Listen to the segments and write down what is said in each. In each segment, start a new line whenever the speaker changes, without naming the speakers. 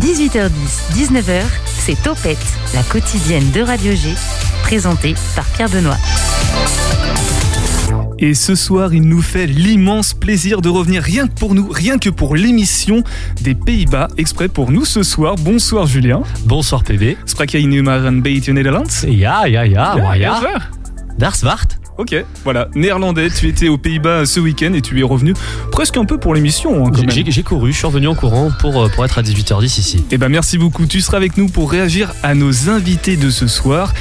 18h10, 19h, c'est Topette, la quotidienne de Radio G, présentée par Pierre Benoît.
Et ce soir, il nous fait l'immense plaisir de revenir rien que pour nous, rien que pour l'émission des Pays-Bas, exprès pour nous ce soir. Bonsoir Julien.
Bonsoir PB.
Sprak jij nu maar een beetje Nederlands?
Ja, ja, ja, ja. Daar zwart.
Ok, voilà, néerlandais, tu étais aux Pays-Bas ce week-end et tu es revenu presque un peu pour l'émission. hein.
J'ai couru, je suis revenu en courant pour, euh, pour être à 18h10 ici.
Eh ben merci beaucoup. Tu seras avec nous pour réagir à nos invités de ce soir.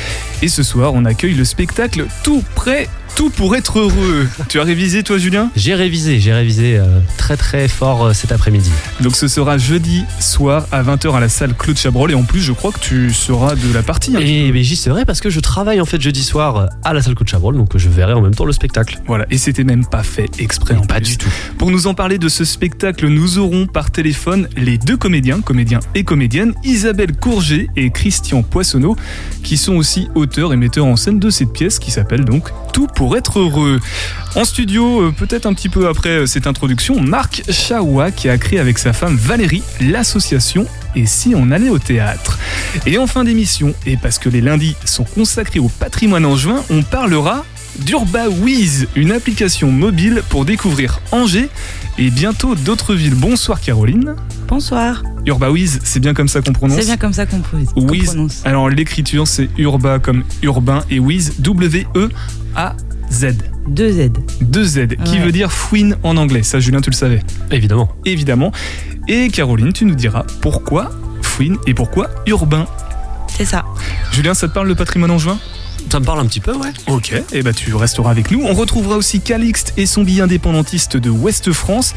Et ce soir, on accueille le spectacle Tout prêt, tout pour être heureux. tu as révisé toi, Julien
J'ai révisé, j'ai révisé euh, très très fort euh, cet après-midi.
Donc ce sera jeudi soir à 20h à la salle Claude Chabrol. Et en plus, je crois que tu seras de la partie. hein.
Et mais j'y serai parce que je travaille en fait jeudi soir euh, à la salle Côte Chabrol, donc je verrai en même temps le spectacle.
Voilà, et c'était même pas fait exprès. en
Pas
plus.
du tout.
Pour nous en parler de ce spectacle, nous aurons par téléphone les deux comédiens, comédiens et comédiennes, Isabelle Courget et Christian Poissonneau, qui sont aussi auteurs et metteurs en scène de cette pièce qui s'appelle donc Tout pour être heureux. En studio, euh, peut-être un petit peu après euh, cette introduction, Marc Chaoua qui a créé avec sa femme Valérie l'association Et si on allait au théâtre? Et en fin d'émission, et parce que les lundis sont consacrés au patrimoine angevin, on parlera d'UrbaWiz, une application mobile pour découvrir Angers et bientôt d'autres villes. Bonsoir Caroline.
Bonsoir.
UrbaWiz, c'est bien comme ça qu'on prononce?
C'est bien comme ça qu'on prononce.
Wiz. Alors l'écriture c'est Urba comme urbain et Wiz W-E-A-Z.
Deux Z.
Deux Z, qui
Ouais.
veut dire fouine en anglais. Ça Julien tu le savais.
Évidemment.
Évidemment. Et Caroline, tu nous diras pourquoi fouine et pourquoi urbain.
C'est ça.
Julien, ça te parle le patrimoine angevin
Ça me parle un petit peu, ouais.
Ok, et bah tu resteras avec nous. On retrouvera aussi Calixte et son billet indépendantiste de Ouest France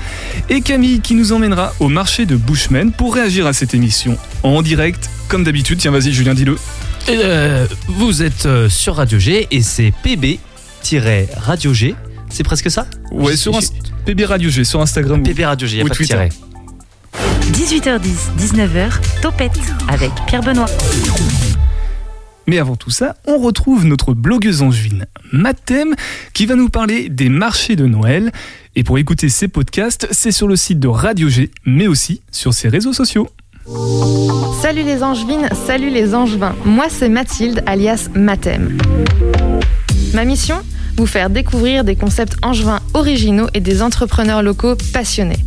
et Camille qui nous emmènera au marché de Bushman pour réagir à cette émission en direct comme d'habitude. Tiens, vas-y Julien, dis-le.
Et, euh, vous êtes euh, sur Radio G et c'est PB-Radio G. C'est presque ça
Ouais, sur Inst- PB Radio G sur Instagram.
PB Radio G, y a
Ou
pas de
Twitter.
tiret.
18h10, 19h, Topette avec Pierre Benoît.
Mais avant tout ça, on retrouve notre blogueuse angevine, Mathem, qui va nous parler des marchés de Noël. Et pour écouter ses podcasts, c'est sur le site de Radio G, mais aussi sur ses réseaux sociaux.
Salut les angevines, salut les angevins. Moi c'est Mathilde alias Mathem. Ma mission Vous faire découvrir des concepts angevins originaux et des entrepreneurs locaux passionnés.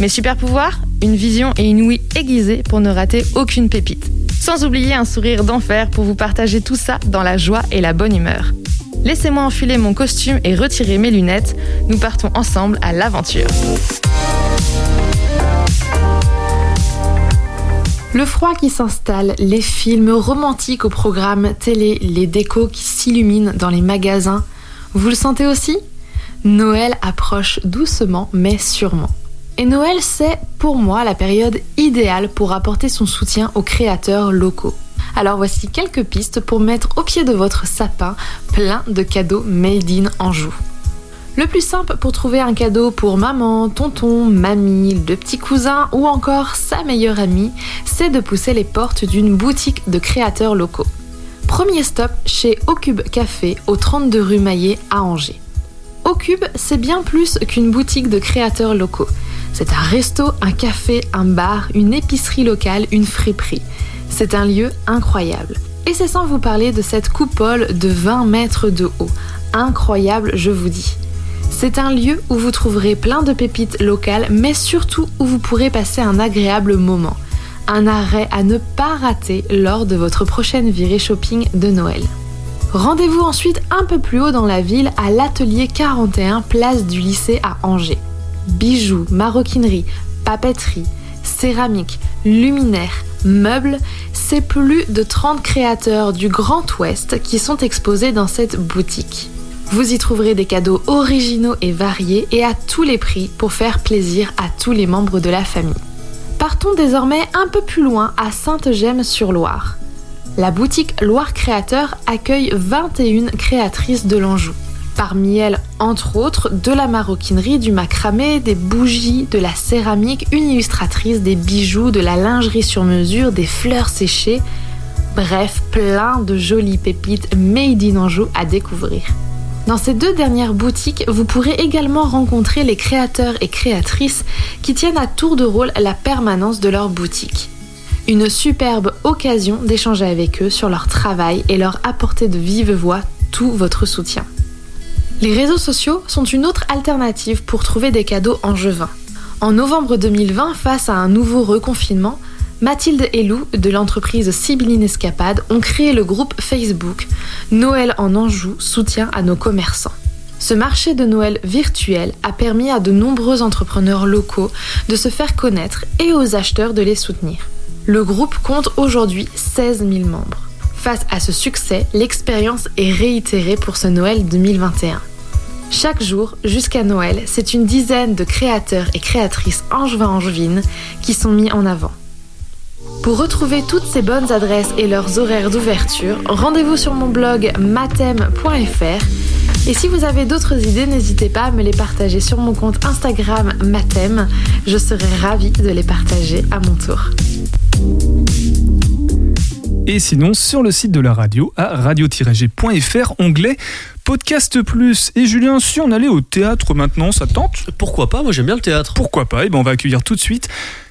Mes super pouvoirs Une vision et une ouïe aiguisée pour ne rater aucune pépite. Sans oublier un sourire d'enfer pour vous partager tout ça dans la joie et la bonne humeur. Laissez-moi enfiler mon costume et retirer mes lunettes. Nous partons ensemble à l'aventure. Le froid qui s'installe, les films romantiques au programme télé, les décos qui s'illuminent dans les magasins, vous le sentez aussi? Noël approche doucement mais sûrement. Et Noël, c'est pour moi la période idéale pour apporter son soutien aux créateurs locaux. Alors voici quelques pistes pour mettre au pied de votre sapin plein de cadeaux made in Anjou. Le plus simple pour trouver un cadeau pour maman, tonton, mamie, le petit cousin ou encore sa meilleure amie, c'est de pousser les portes d'une boutique de créateurs locaux. Premier stop chez Ocube Café au 32 rue Maillet à Angers. Ocube, c'est bien plus qu'une boutique de créateurs locaux. C'est un resto, un café, un bar, une épicerie locale, une friperie. C'est un lieu incroyable. Et c'est sans vous parler de cette coupole de 20 mètres de haut. Incroyable, je vous dis. C'est un lieu où vous trouverez plein de pépites locales, mais surtout où vous pourrez passer un agréable moment. Un arrêt à ne pas rater lors de votre prochaine virée shopping de Noël. Rendez-vous ensuite un peu plus haut dans la ville à l'atelier 41 place du lycée à Angers. Bijoux, maroquinerie, papeterie, céramique, luminaires, meubles, c'est plus de 30 créateurs du Grand Ouest qui sont exposés dans cette boutique. Vous y trouverez des cadeaux originaux et variés et à tous les prix pour faire plaisir à tous les membres de la famille. Partons désormais un peu plus loin à Sainte-Gemme-sur-Loire. La boutique Loire Créateur accueille 21 créatrices de l'Anjou. Parmi elles, entre autres, de la maroquinerie, du macramé, des bougies, de la céramique, une illustratrice, des bijoux, de la lingerie sur mesure, des fleurs séchées. Bref, plein de jolies pépites made in Anjou à découvrir. Dans ces deux dernières boutiques, vous pourrez également rencontrer les créateurs et créatrices qui tiennent à tour de rôle la permanence de leur boutique. Une superbe occasion d'échanger avec eux sur leur travail et leur apporter de vive voix tout votre soutien. Les réseaux sociaux sont une autre alternative pour trouver des cadeaux angevins. En novembre 2020, face à un nouveau reconfinement, Mathilde et Lou de l'entreprise Sibylline Escapade ont créé le groupe Facebook Noël en Anjou soutien à nos commerçants. Ce marché de Noël virtuel a permis à de nombreux entrepreneurs locaux de se faire connaître et aux acheteurs de les soutenir. Le groupe compte aujourd'hui 16 000 membres. Face à ce succès, l'expérience est réitérée pour ce Noël 2021. Chaque jour, jusqu'à Noël, c'est une dizaine de créateurs et créatrices angevins-angevines qui sont mis en avant. Pour retrouver toutes ces bonnes adresses et leurs horaires d'ouverture, rendez-vous sur mon blog matem.fr. Et si vous avez d'autres idées, n'hésitez pas à me les partager sur mon compte Instagram Matem. Je serai ravie de les partager à mon tour.
Et sinon, sur le site de la radio, à radio-g.fr, onglet Podcast Plus. Et Julien, si on allait au théâtre maintenant, ça te tente?
Pourquoi pas? Moi j'aime bien le théâtre.
Pourquoi pas? Et ben on va accueillir tout de suite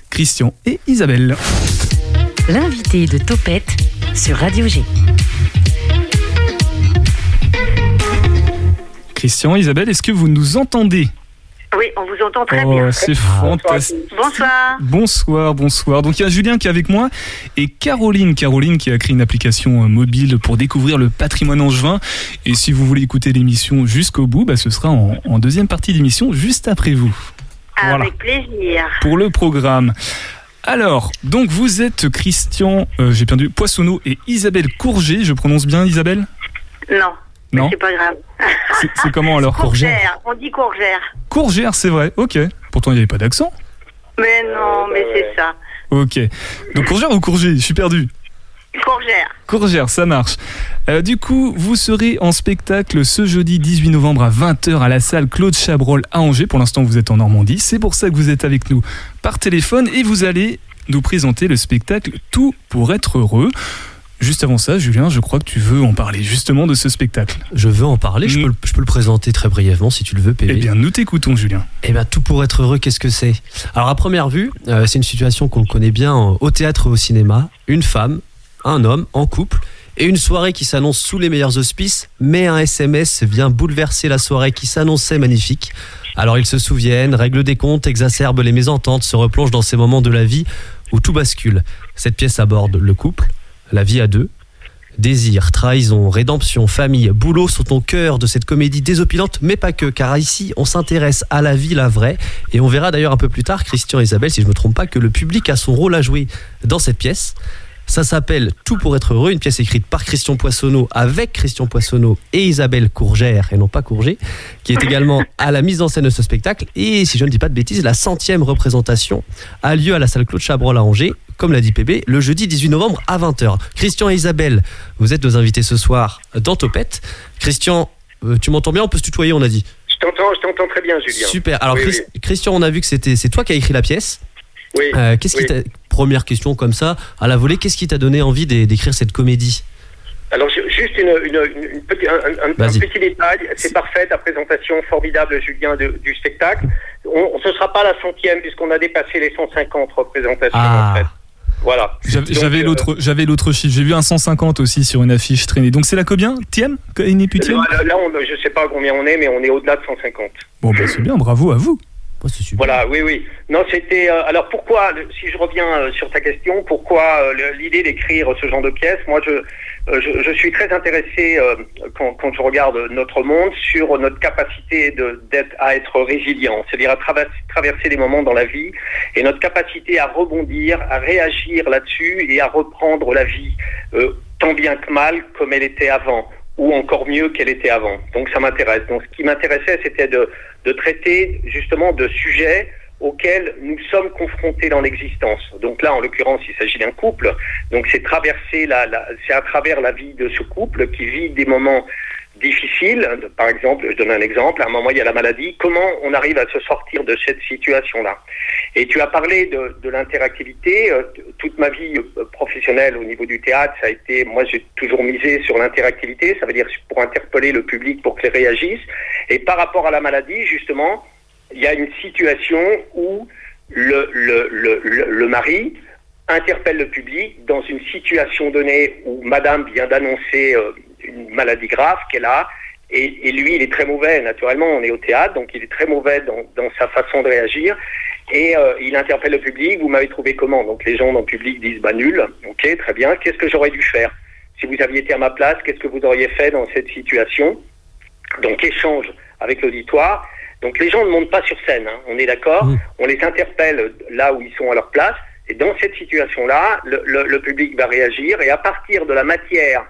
Christian et Isabelle.
L'invité de Topette sur Radio G.
Christian, Isabelle, est-ce que vous nous entendez?
Oui, on vous entend très
Oh,
bien.
c'est fantastique.
Bonsoir.
Bonsoir, bonsoir. Donc il y a Julien qui est avec moi et Caroline, Caroline qui a créé une application euh, mobile pour découvrir le patrimoine angevin. Et si vous voulez écouter l'émission jusqu'au bout, bah, ce sera en, en deuxième partie d'émission juste après vous. Voilà.
Avec plaisir.
pour le programme. Alors, donc vous êtes Christian, euh, j'ai perdu, Poissonneau et Isabelle Courget. Je prononce bien Isabelle?
Non.
Non
C'est pas grave.
C'est comment alors
Courgère. On dit courgère.
Courgère, c'est vrai, ok. Pourtant il n'y avait pas d'accent.
Mais non, mais c'est ça.
Ok. Donc Courgère ou Courget Je suis perdu.
Courgère.
Courgère, ça marche. Euh, du coup, vous serez en spectacle ce jeudi 18 novembre à 20h à la salle Claude Chabrol à Angers. Pour l'instant, vous êtes en Normandie. C'est pour ça que vous êtes avec nous par téléphone et vous allez nous présenter le spectacle Tout pour être heureux. Juste avant ça, Julien, je crois que tu veux en parler justement de ce spectacle.
Je veux en parler, je,
Mm.
peux, le- je peux le présenter très brièvement si tu le veux, PV.
Eh bien, nous t'écoutons, Julien.
Eh bien, tout pour être heureux, qu'est-ce que c'est? Alors, à première vue, euh, c'est une situation qu'on connaît bien au théâtre et au cinéma. Une femme, un homme en couple, et une soirée qui s'annonce sous les meilleurs auspices, mais un SMS vient bouleverser la soirée qui s'annonçait magnifique. Alors, ils se souviennent, règlent des comptes, exacerbent les mésententes, se replongent dans ces moments de la vie où tout bascule. Cette pièce aborde le couple, la vie à deux, Désir, trahison, rédemption, famille, boulot sont au cœur de cette comédie désopilante, mais pas que, car ici, on s'intéresse à la vie, la vraie, et on verra d'ailleurs un peu plus tard, Christian et Isabelle, si je ne me trompe pas, que le public a son rôle à jouer dans cette pièce. Ça s'appelle Tout pour être heureux, une pièce écrite par Christian Poissonneau, avec Christian Poissonneau et Isabelle Courgère, et non pas Courget, qui est également à la mise en scène de ce spectacle. Et si je ne dis pas de bêtises, la centième représentation a lieu à la salle Claude Chabrol à Angers, comme l'a dit PB, le jeudi 18 novembre à 20h. Christian et Isabelle, vous êtes nos invités ce soir dans Topette. Christian, euh, tu m'entends bien? On peut se tutoyer, on a dit.
Je t'entends, je t'entends très bien, Julien.
Super. Alors,
Oui,
Chris- Christian, on a vu que c'était c'est toi qui as écrit la pièce.
Oui.
Euh, qu'est-ce qui t'a première question comme ça à la volée Qu'est-ce qui t'a donné envie d'é- d'écrire cette comédie?
Alors, ju- juste une, une, une- un, un- un
Vas-y.
petit détail. C'est parfait, ta présentation formidable, Julien, de- du spectacle. On, ce ne sera pas la centième, puisqu'on a dépassé les 150 représentations,
Ah.
en fait. Voilà.
J'avais
euh,
l'autre, j'avais l'autre chiffre. J'ai vu un 150 aussi sur une affiche traînée. Donc c'est la combien? Tième tième
Là, là, on- je ne sais pas combien on est, mais on est au-delà de 150.
Bon, bah, c'est bien. Bravo à vous.
Voilà, oui, oui. Non, c'était. euh, alors pourquoi, si je reviens euh, sur ta question, pourquoi euh, l'idée d'écrire ce genre de pièce? Moi, je, euh, je, suis très intéressé quand, quand je regarde notre monde sur notre capacité de, d'être, à être résilient, c'est-à-dire à traverser, traverser des moments dans la vie et notre capacité à rebondir, à réagir là-dessus et à reprendre la vie tant bien que mal comme elle était avant ou encore mieux qu'elle était avant. Donc ça m'intéresse. Donc ce qui m'intéressait, c'était de, de traiter justement de sujets auxquels nous sommes confrontés dans l'existence. Donc là, en l'occurrence, il s'agit d'un couple. Donc c'est traverser la, la c'est à travers la vie de ce couple qui vit des moments difficiles. Par exemple, je donne un exemple. À un moment, il y a la maladie. Comment on arrive à se sortir de cette situation-là? Et tu as parlé de, l'interactivité. Euh, toute ma vie euh, professionnelle au niveau du théâtre, ça a été, moi j'ai toujours misé sur l'interactivité, ça veut dire pour interpeller le public, pour qu'il réagisse. Et par rapport à la maladie, justement, il y a une situation où le mari interpelle le public dans une situation donnée où madame vient d'annoncer euh, une maladie grave qu'elle a, et, et, lui, il est très mauvais, naturellement, on est au théâtre, donc il est très mauvais dans, dans sa façon de réagir. Et euh, il interpelle le public, vous m'avez trouvé comment? Donc les gens dans le public disent, bah nul, ok, très bien, qu'est-ce que j'aurais dû faire? Si vous aviez été à ma place, qu'est-ce que vous auriez fait dans cette situation? Donc échange avec l'auditoire. Donc les gens ne montent pas sur scène, hein, on est d'accord?
Mmh.
On les interpelle là où ils sont à leur place. Et dans cette situation-là, le, le, le public va réagir. Et à partir de la matière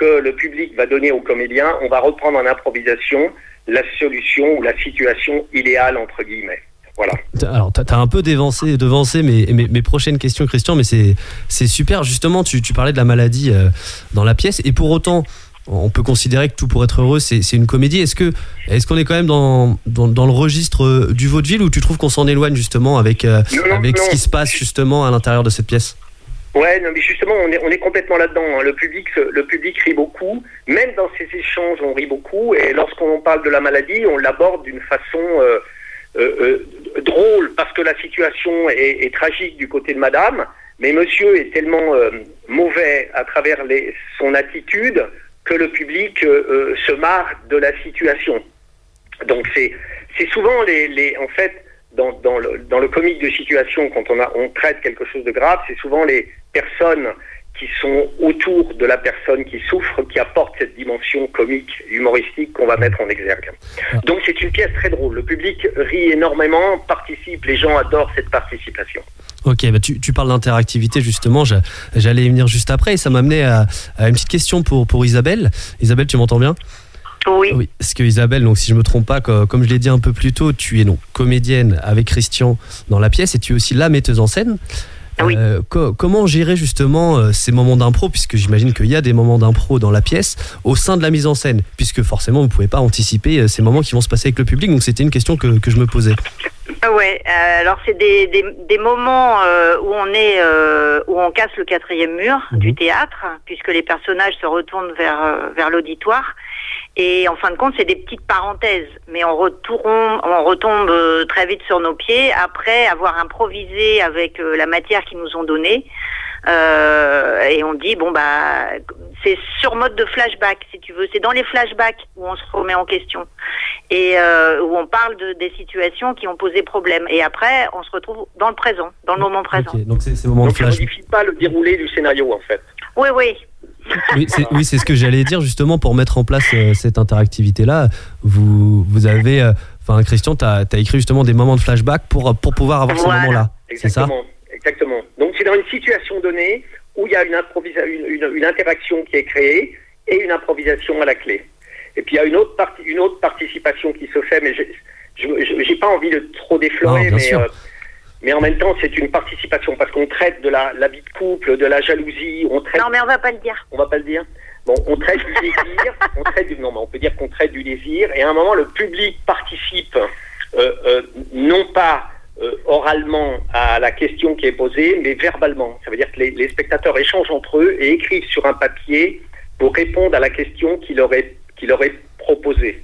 que le public va donner aux comédiens, on va reprendre en improvisation la solution ou la situation idéale, entre guillemets. Voilà.
Alors, tu as un peu dévancé, devancé mes, mes, mes prochaines questions, Christian, mais c'est super. Justement, tu, tu parlais de la maladie euh, dans la pièce, et pour autant, on peut considérer que tout pour être heureux, c'est une comédie. Est-ce que est-ce qu'on est quand même dans, dans, dans le registre euh, du vaudeville ou tu trouves qu'on s'en éloigne justement avec, euh,
non,
avec
non.
ce qui se passe justement à l'intérieur de cette pièce?
Ouais, non, mais justement, on est, on est complètement là-dedans. hein. Le public, le public rit beaucoup. Même dans ces échanges, on rit beaucoup. Et lorsqu'on parle de la maladie, on l'aborde d'une façon euh, euh, euh, drôle, parce que la situation est, tragique du côté de Madame. Mais Monsieur est tellement mauvais à travers les, son attitude que le public se marre de la situation. Donc c'est c'est souvent les, les en fait dans, dans le dans le comique de situation quand on a on traite quelque chose de grave, c'est souvent les personnes qui sont autour de la personne qui souffre qui apportent cette dimension comique humoristique qu'on va mettre en exergue. Donc c'est une pièce très drôle. Le public rit énormément, participe, les gens adorent cette participation.
Ok, bah tu, tu parles d'interactivité justement, j'a- j'allais y venir juste après et ça m'a amené à, à une petite question pour, pour Isabelle. Isabelle, tu m'entends bien?
Oui.
Oui, parce que Isabelle, donc si je me trompe pas, co- comme je l'ai dit un peu plus tôt, tu es donc comédienne avec Christian dans la pièce et tu es aussi la metteuse en scène.
Oui.
Euh, co- comment gérer justement euh, ces moments d'impro, puisque j'imagine qu'il y a des moments d'impro dans la pièce, au sein de la mise en scène, puisque forcément vous pouvez pas anticiper euh, ces moments qui vont se passer avec le public, donc c'était une question que, que je me posais.
Ah Ouais, euh, alors c'est des, des, des moments euh, où on est euh, où on casse le quatrième mur
Mhm.
du théâtre, puisque les personnages se retournent vers vers l'auditoire. Et en fin de compte, c'est des petites parenthèses, mais on retourne, on retombe très vite sur nos pieds après avoir improvisé avec euh, la matière qu'ils nous ont donnée. Euh, et on dit bon bah c'est sur mode de flashback si tu veux. C'est dans les flashbacks où on se remet en question et euh, où on parle de, des situations qui ont posé problème. Et après, on se retrouve dans le présent, dans le moment présent.
Donc c'est ces moments de
Donc ça ne
flash.
modifie pas le déroulé du scénario en fait.
Oui, oui.
Oui, c'est oui, c'est ce que j'allais dire justement pour mettre en place euh, cette interactivité-là. Vous, vous avez, euh, enfin Christian, tu as, écrit justement des moments de flashback pour, pour pouvoir avoir
Voilà.
ces moments-là. C'est ça?
Exactement. Donc c'est dans une situation donnée où il y a une, improvisa- une, une- une interaction qui est créée et une improvisation à la clé. Et puis il y a une autre, une autre participation qui se fait, mais j'ai- je n'ai pas envie de trop déflorer,
Non,
mais, euh, mais en même temps c'est une participation parce qu'on traite de la, la vie de couple, de la jalousie, on traite
Non, mais on va pas le dire.
on va pas le dire? Bon, on traite du désir, on traite du, non, mais on peut dire qu'on traite du désir, et à un moment, le public participe, euh, euh, non pas euh, oralement à la question qui est posée, mais verbalement. Ça veut dire que les, spectateurs échangent entre eux et écrivent sur un papier pour répondre à la question qui leur est, proposée.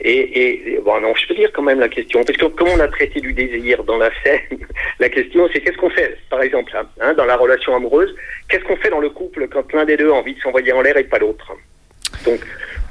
Et, bon, non, je peux dire quand même la question, parce que comme on a traité du désir dans la scène, la question c'est qu'est-ce qu'on fait, par exemple, hein, dans la relation amoureuse, qu'est-ce qu'on fait dans le couple quand l'un des deux a envie de s'envoyer en l'air et pas l'autre? Donc,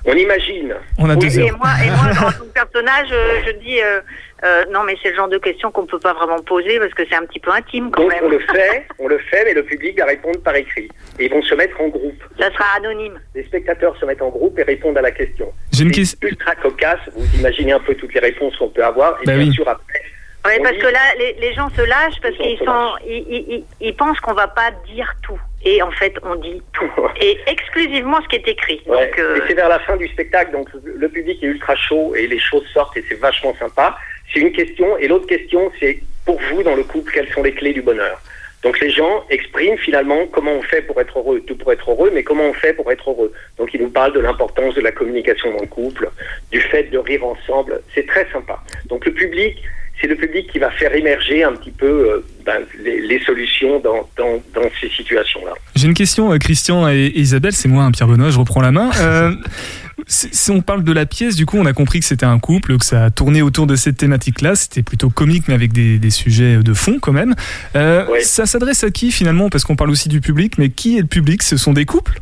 on imagine.
On a
Oui,
deux
Et moi, et moi en tant que personnage, euh, je dis euh, euh, non, mais c'est le genre de question qu'on peut pas vraiment poser parce que c'est un petit peu intime quand
Donc, on le fait, on le fait, mais le public va répondre par écrit. Et ils vont se mettre en groupe.
Ça sera anonyme.
Les spectateurs se mettent en groupe et répondent à la question.
J'ai une
C'est
question.
ultra cocasse, vous imaginez un peu toutes les réponses qu'on peut avoir. Et
Bah
bien
oui.
sûr, après,
Oui, parce que là, les, les gens se lâchent parce qu'ils sont, ils, ils, ils- ils pensent qu'on va pas dire tout. Et en fait, on dit tout. Et exclusivement ce qui est écrit.
Ouais,
Donc, euh,
Et c'est vers la fin du spectacle, donc le public est ultra chaud et les choses sortent et c'est vachement sympa. C'est une question. Et l'autre question, c'est pour vous, dans le couple, quelles sont les clés du bonheur? Donc les gens expriment finalement comment on fait pour être heureux. Tout pour être heureux, mais comment on fait pour être heureux? Donc ils nous parlent de l'importance de la communication dans le couple, du fait de rire ensemble. C'est très sympa. Donc le public, c'est le public qui va faire émerger un petit peu euh, ben, les, les solutions dans, dans, dans ces situations-là.
J'ai une question, euh, Christian et, et Isabelle, c'est moi, hein, Pierre Benoît, je reprends la main. Euh, si on parle de la pièce, du coup, on a compris que c'était un couple, que ça a tourné autour de cette thématique-là. C'était plutôt comique, mais avec des, des sujets de fond quand même.
Ouais.
Ça s'adresse à qui finalement? Parce qu'on parle aussi du public, mais qui est le public? Ce sont des couples?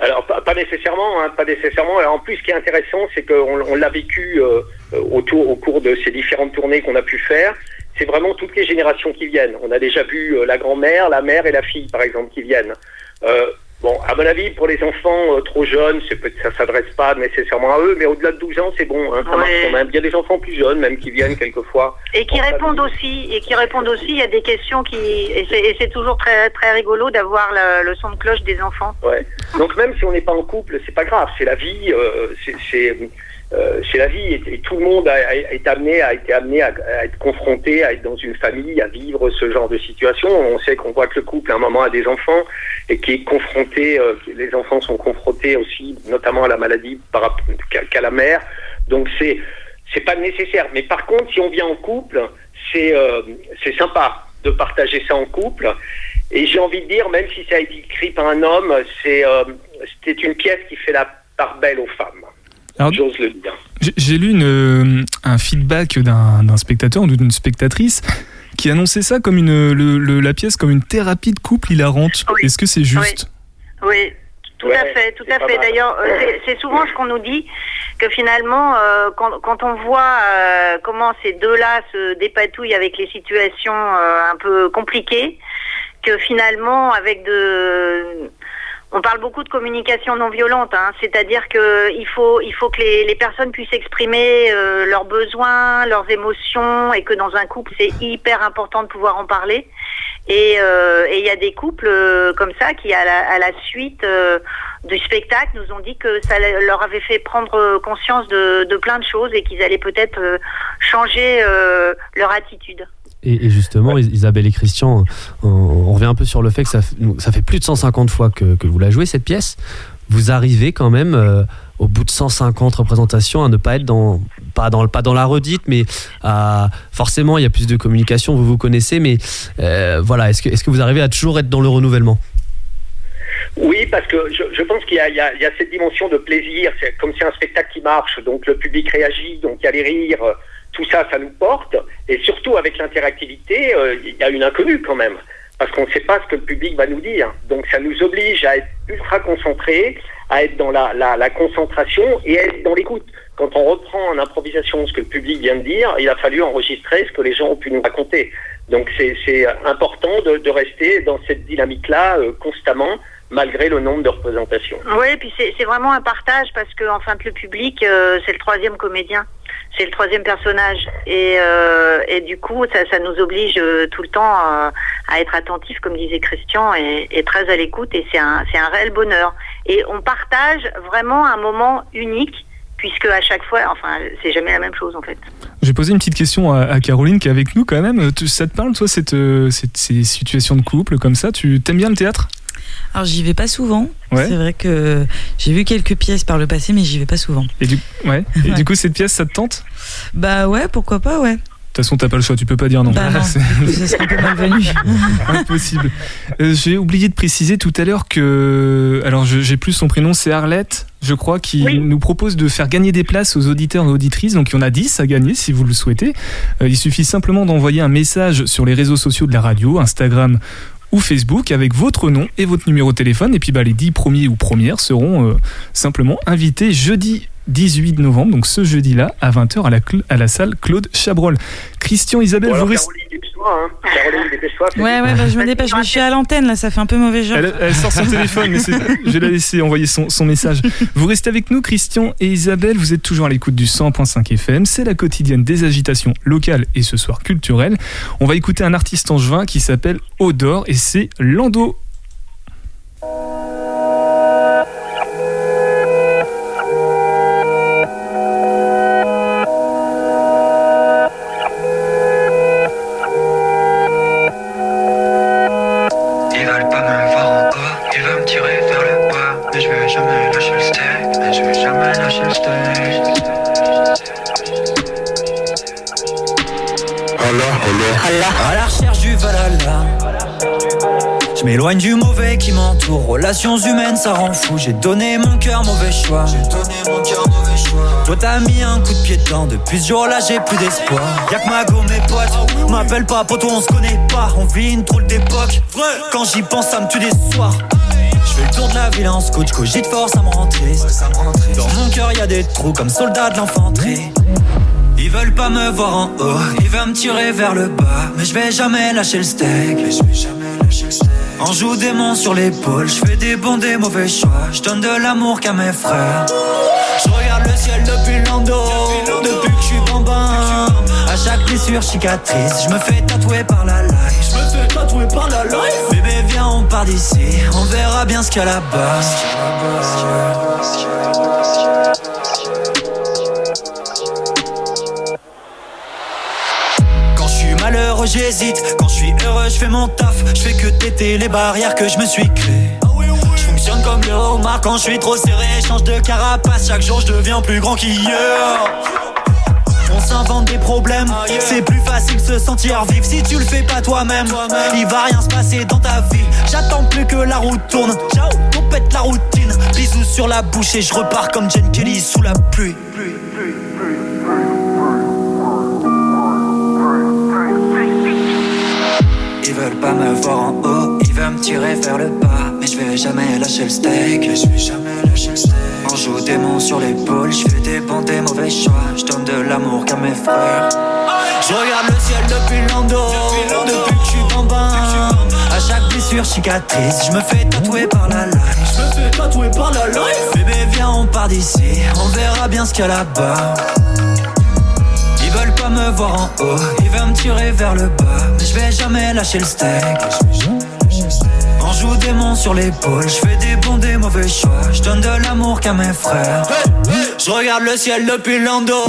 Alors pas, pas nécessairement, hein, pas nécessairement. Alors, en plus, ce qui est intéressant, c'est qu'on on l'a vécu euh, euh, autour, au cours de ces différentes tournées qu'on a pu faire. C'est vraiment toutes les générations qui viennent. On a déjà vu euh, la grand-mère, la mère et la fille, par exemple, qui viennent. Bon, à mon avis, pour les enfants euh, trop jeunes, ça s'adresse pas nécessairement à eux, mais au-delà de 12 ans, c'est bon. Hein, ça marche
Ouais.
quand même. Il y a des enfants plus jeunes, même qui viennent quelquefois.
Et qui répondent aussi, et qui répondent aussi, il y a des questions qui, et c'est, toujours très, très rigolo d'avoir le, le son de cloche des enfants.
Ouais. Donc même si on n'est pas en couple, c'est pas grave, c'est la vie, euh, c'est euh, c'est la vie et, tout le monde a, est amené, été amené à, être confronté, à être dans une famille, à vivre ce genre de situation. On sait qu'on voit que le couple à un moment a des enfants et qui est confronté, euh, les enfants sont confrontés aussi, notamment à la maladie qu'à la mère. Donc c'est c'est pas nécessaire. Mais par contre, si on vient en couple, c'est euh, c'est sympa de partager ça en couple. Et j'ai envie de dire, même si ça a été écrit par un homme, c'est c'est une pièce qui fait la part belle aux femmes.
Alors-
J'ose le dire.
J'ai- lu une, euh, un feedback d'un d'un spectateur ou d'une spectatrice qui annonçait ça comme une, le- le- la pièce comme une thérapie de couple hilarante.
Oui.
Est-ce que c'est juste?
Oui, tout
Ouais,
à fait, tout à fait. D'ailleurs, euh, c'est- souvent ce qu'on nous dit que finalement, euh, quand, quand on voit euh, comment ces deux-là se dépatouillent avec les situations euh, un peu compliquées, que finalement, avec de on parle beaucoup de communication non violente, hein, c'est-à-dire que il faut il faut que les, personnes puissent exprimer euh, leurs besoins, leurs émotions, et que dans un couple c'est hyper important de pouvoir en parler. Et euh, il y a des couples euh, comme ça qui à la, à la suite du spectacle nous ont dit que ça leur avait fait prendre conscience de, plein de choses et qu'ils allaient peut-être changer leur attitude.
Et, et justement, Is- Isabelle et Christian, on, on revient un peu sur le fait que ça, fait plus de 150 fois que, que vous la jouez, cette pièce. Vous arrivez quand même, euh, au bout de 150 représentations, à ne pas être dans, pas dans, pas dans la redite, mais à, forcément, il y a plus de communication, vous vous connaissez, mais euh, voilà, est-ce que, est-ce que vous arrivez à toujours être dans le renouvellement?
Oui, parce que je, je pense qu'il y, y a- il y a cette dimension de plaisir. Comme c'est un spectacle qui marche, donc le public réagit, donc il y a les rires, euh, tout ça, ça nous porte. Et surtout avec l'interactivité, euh, il y a une inconnue quand même, parce qu'on ne sait pas ce que le public va nous dire. Donc ça nous oblige à être ultra concentrés, à être dans la, la, la concentration et à être dans l'écoute. Quand on reprend en improvisation ce que le public vient de dire, il a fallu enregistrer ce que les gens ont pu nous raconter. Donc c'est important de, de rester dans cette dynamique-là euh, constamment malgré le nombre de représentations.
Oui, puis c'est vraiment un partage parce que en fin le public, euh, c'est le troisième comédien, c'est le troisième personnage, et, euh, du coup, ça, nous oblige euh, tout le temps euh, à être attentif, comme disait Christian, et, très à l'écoute, et c'est un, un réel bonheur. Et on partage vraiment un moment unique, puisque à chaque fois, enfin, c'est jamais la même chose en fait.
J'ai posé une petite question à, Caroline qui est avec nous quand même. Ça te parle, toi, ces situations de couple comme ça? Tu t'aimes bien le théâtre?
Alors j'y vais pas souvent.
Ouais.
C'est vrai que j'ai vu quelques pièces par le passé, mais j'y vais pas souvent.
Et du, ouais. Et
Ouais.
du coup, cette pièce, ça te tente?
Bah ouais, pourquoi pas, ouais.
De toute façon, t'as pas le choix, tu peux pas dire non.
Bah non,
C'est
serait un peu malvenu.
impossible. Euh, J'ai oublié de préciser tout à l'heure que. Alors, je- j'ai plus son prénom, c'est Arlette, je crois, qui
Oui.
nous propose de faire gagner des places aux auditeurs et auditrices. Donc, il y en a 10 à gagner si vous le souhaitez. Euh, il suffit simplement d'envoyer un message sur les réseaux sociaux de la radio, Instagram Facebook avec votre nom et votre numéro de téléphone. Et puis bah, les 10 premiers ou premières seront euh, simplement invités jeudi 18 novembre, donc ce jeudi-là, à 20h à la, à la salle Claude Chabrol. Christian, Isabelle,
Bon, alors,
vous restez...
Hein.
Ouais, ouais, bah, je me dépêche, mais je suis à l'antenne là, ça fait un peu mauvais genre.
Elle, elle sort son téléphone, mais c'est- je vais la laisser envoyer son, son message. Vous restez avec nous, Christian et Isabelle. Vous êtes toujours à l'écoute du 100.5 FM. C'est la quotidienne des agitations locales et ce soir culturelles. On va écouter un artiste angevin qui s'appelle Odor et c'est Lando.
Je
m'éloigne du mauvais qui m'entoure. Relations humaines, ça rend fou. J'ai donné mon cœur, mauvais choix. J'ai donné mon cœur, mauvais choix. Toi, t'as mis un coup de pied dedans. Depuis ce jour-là, j'ai plus d'espoir. Y'a que ma go, mes potes. M'appelle pas, poteau, on se connaît pas. On vit une drôle d'époque. Quand j'y pense, ça me tue des soirs. Je fais le tour de la ville en scout, cogite fort, ça me rend triste. Dans mon cœur, y a des trous comme soldats de l'infanterie. Ils veulent pas me voir en haut, ils veulent me tirer vers le bas. Mais je vais jamais lâcher le steak. Mais je vais jamais lâcher le steak. On joue des mains sur l'épaule, je fais des bons, des mauvais choix. Je donne de l'amour qu'à mes frères. Je regarde le ciel depuis l'ando, depuis que je suis bambin. À chaque blessure, cicatrice, je me fais tatouer par la life. Je me fais tatouer par la life. Bébé, viens, on part d'ici, on verra bien ce qu'il y a là-bas. J'hésite. Quand je suis heureux, je fais mon taf. Je fais que téter les barrières que je me suis créées. Je fonctionne comme le homard quand je suis trop serré. Change de carapace, chaque jour je deviens plus grand qu'hier. On s'invente des problèmes, c'est plus facile de se sentir vivre si tu le fais pas toi-même. Il va rien se passer dans ta vie. J'attends plus que la route tourne. Ciao, on pète la routine. Bisous sur la bouche et je repars comme Jen Kelly sous la pluie. Ils veulent pas me voir en haut, ils veulent me tirer vers le bas. Mais je vais jamais lâcher le steak. Mais je vais jamais lâcher le steak. On joue des mots sur l'épaule, je fais des bons, des mauvais choix. Je donne de l'amour qu'à mes frères. Je regarde le ciel depuis l'ando, depuis que je suis bambin. À chaque blessure, cicatrice, je me fais tatouer par la life. Je me fais tatouer par la life. Bébé, viens, on part d'ici, on verra bien ce qu'il y a là-bas. Veulent pas me voir en haut, ils veulent me tirer vers le bas. Mais je vais jamais lâcher le steak. On joue des monts sur l'épaule, je fais des bons, des mauvais choix. Je donne de l'amour qu'à mes frères. Je regarde le ciel depuis l'ando,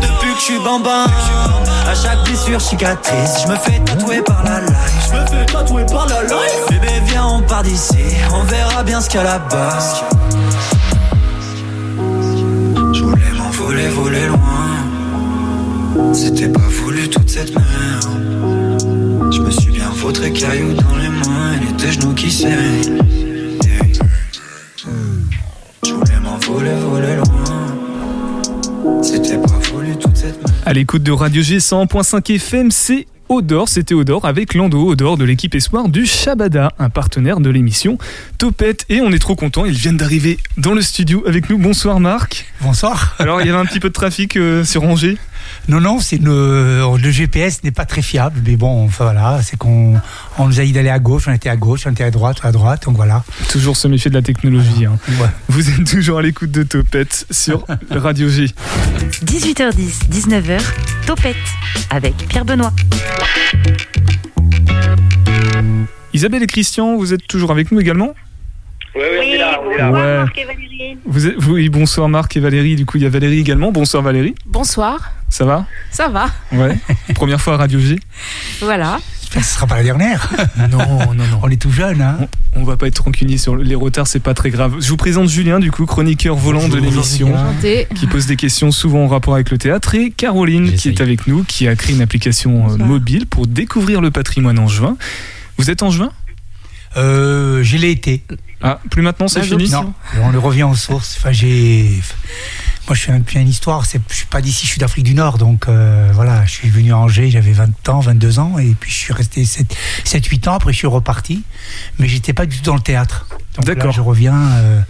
depuis que je suis bambin. À chaque blessure, cicatrice, je me fais tatouer par la life. Je me fais tatouer par la life. Bébé, viens, on part d'ici, on verra bien ce qu'il y a là-bas. Je voulais m'envoler, voler loin. C'était pas voulu toute cette merde. Je me suis bien vautré cailloux dans les mains et les deux genoux qui serrent. Je voulais m'envoler, voler loin. C'était pas voulu toute cette merde.
À l'écoute de Radio G 100.5 FM, c'est Odor, c'était Odor avec Lando Odor de l'équipe Espoir du Shabada, un partenaire de l'émission Topette. Et on est trop content, ils viennent d'arriver dans le studio avec nous. Bonsoir Marc.
Bonsoir.
Alors il y avait un petit peu de trafic euh, sur Angers
Non, non, c'est le, le GPS n'est pas très fiable, mais bon, enfin, voilà, c'est qu'on on nous a dit d'aller à gauche, on était à gauche, on était à droite, à droite, donc voilà.
Toujours se méfier de la technologie. hein.
Ouais.
Vous êtes toujours à l'écoute de Topette sur Radio G.
18h10, 19h, Topette avec Pierre Benoît.
Isabelle et Christian, vous êtes toujours avec nous également
Oui, oui, on est là, on est là.
Bonsoir
Ouais.
Marc et Valérie.
vous êtes, Oui, bonsoir Marc et Valérie. Du coup, il y a Valérie également. Bonsoir Valérie.
Bonsoir,
Ça va?
Ça va
Ouais. Première fois à Radio G
Voilà.
J'espère que ce sera pas la dernière.
Non, non, non.
On est tout jeune, hein.
On va pas être rancunier sur les retards, c'est pas très grave. Je vous présente Julien, du coup, chroniqueur volant de l'émission, qui pose des questions souvent en rapport avec le théâtre, et Caroline, qui est avec nous, qui a créé une application euh,
Bonsoir.
mobile pour découvrir le patrimoine en juin. Vous êtes en juin?
Euh, je l'ai été.
Ah, plus maintenant, c'est fini
Non, on le revient aux sources. Enfin, j'ai. Moi, je suis un peu une histoire. C'est, je suis pas d'ici, je suis d'Afrique du Nord. Donc, euh, voilà, je suis venu à Angers, j'avais 20 ans, 22 ans. Et puis, je suis resté 7-8 ans. Après, je suis reparti. Mais j'étais pas du tout dans le théâtre.
D'accord.
je reviens euh,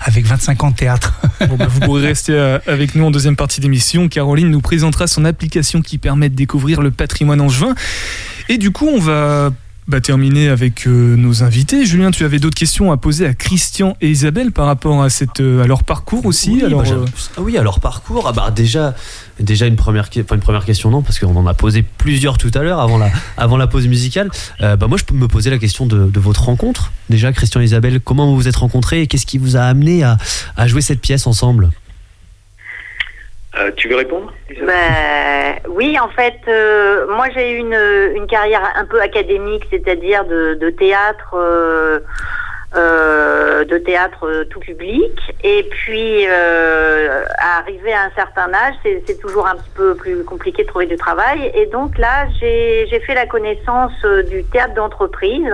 avec 25 ans de théâtre.
Bon, bah, vous pourrez rester euh, avec nous en deuxième partie d'émission. Caroline nous présentera son application qui permet de découvrir le patrimoine juin. Et du coup, on va bah, terminer avec euh, nos invités. Julien, tu avais d'autres questions à poser à Christian et Isabelle par rapport à, cette, euh, à leur parcours aussi.
Oui,
alors,
bah,
euh,
j'ai- ah oui, alors parcours, ah bah déjà, déjà une première, enfin, une première question non, parce qu'on en a posé plusieurs tout à l'heure avant la, avant la pause musicale. Bah moi, je peux me poser la question de, de votre rencontre. Déjà, Christian et Isabelle, comment vous vous êtes rencontrés et qu'est-ce qui vous a amené à, à jouer cette pièce ensemble?
Euh, tu veux répondre
Ben, oui, en fait, euh, moi j'ai eu une, une carrière un peu académique, c'est-à-dire de, de théâtre. euh, euh, de théâtre euh, tout public. Et puis, arrivé à un certain âge, c'est toujours un petit peu plus compliqué de trouver du travail. Et donc là, j'ai fait la connaissance du théâtre d'entreprise.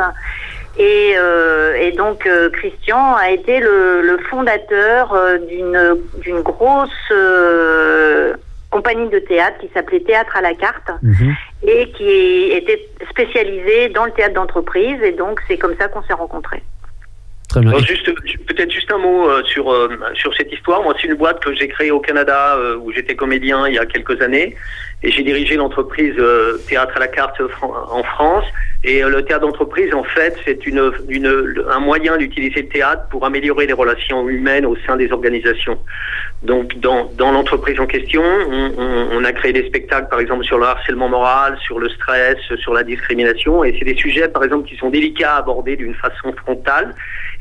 Et, euh, et donc euh, Christian a été le, le fondateur euh, d'une d'une grosse euh, compagnie de théâtre qui s'appelait Théâtre à la carte et qui était spécialisée dans le théâtre d'entreprise. Et donc c'est comme ça qu'on s'est rencontrés.
Très
peut-être juste un mot euh, sur euh, sur cette histoire. Moi, c'est une boîte que j'ai créée au Canada euh, où j'étais comédien il y a quelques années et j'ai dirigé l'entreprise Théâtre à la carte en France. Et le théâtre d'entreprise, en fait, c'est une, une un moyen d'utiliser le théâtre pour améliorer les relations humaines au sein des organisations. Donc, dans, dans l'entreprise en question, on, on- on a créé des spectacles, par exemple, sur le harcèlement moral, sur le stress, sur la discrimination. Et c'est des sujets, par exemple, qui sont délicats à aborder d'une façon frontale.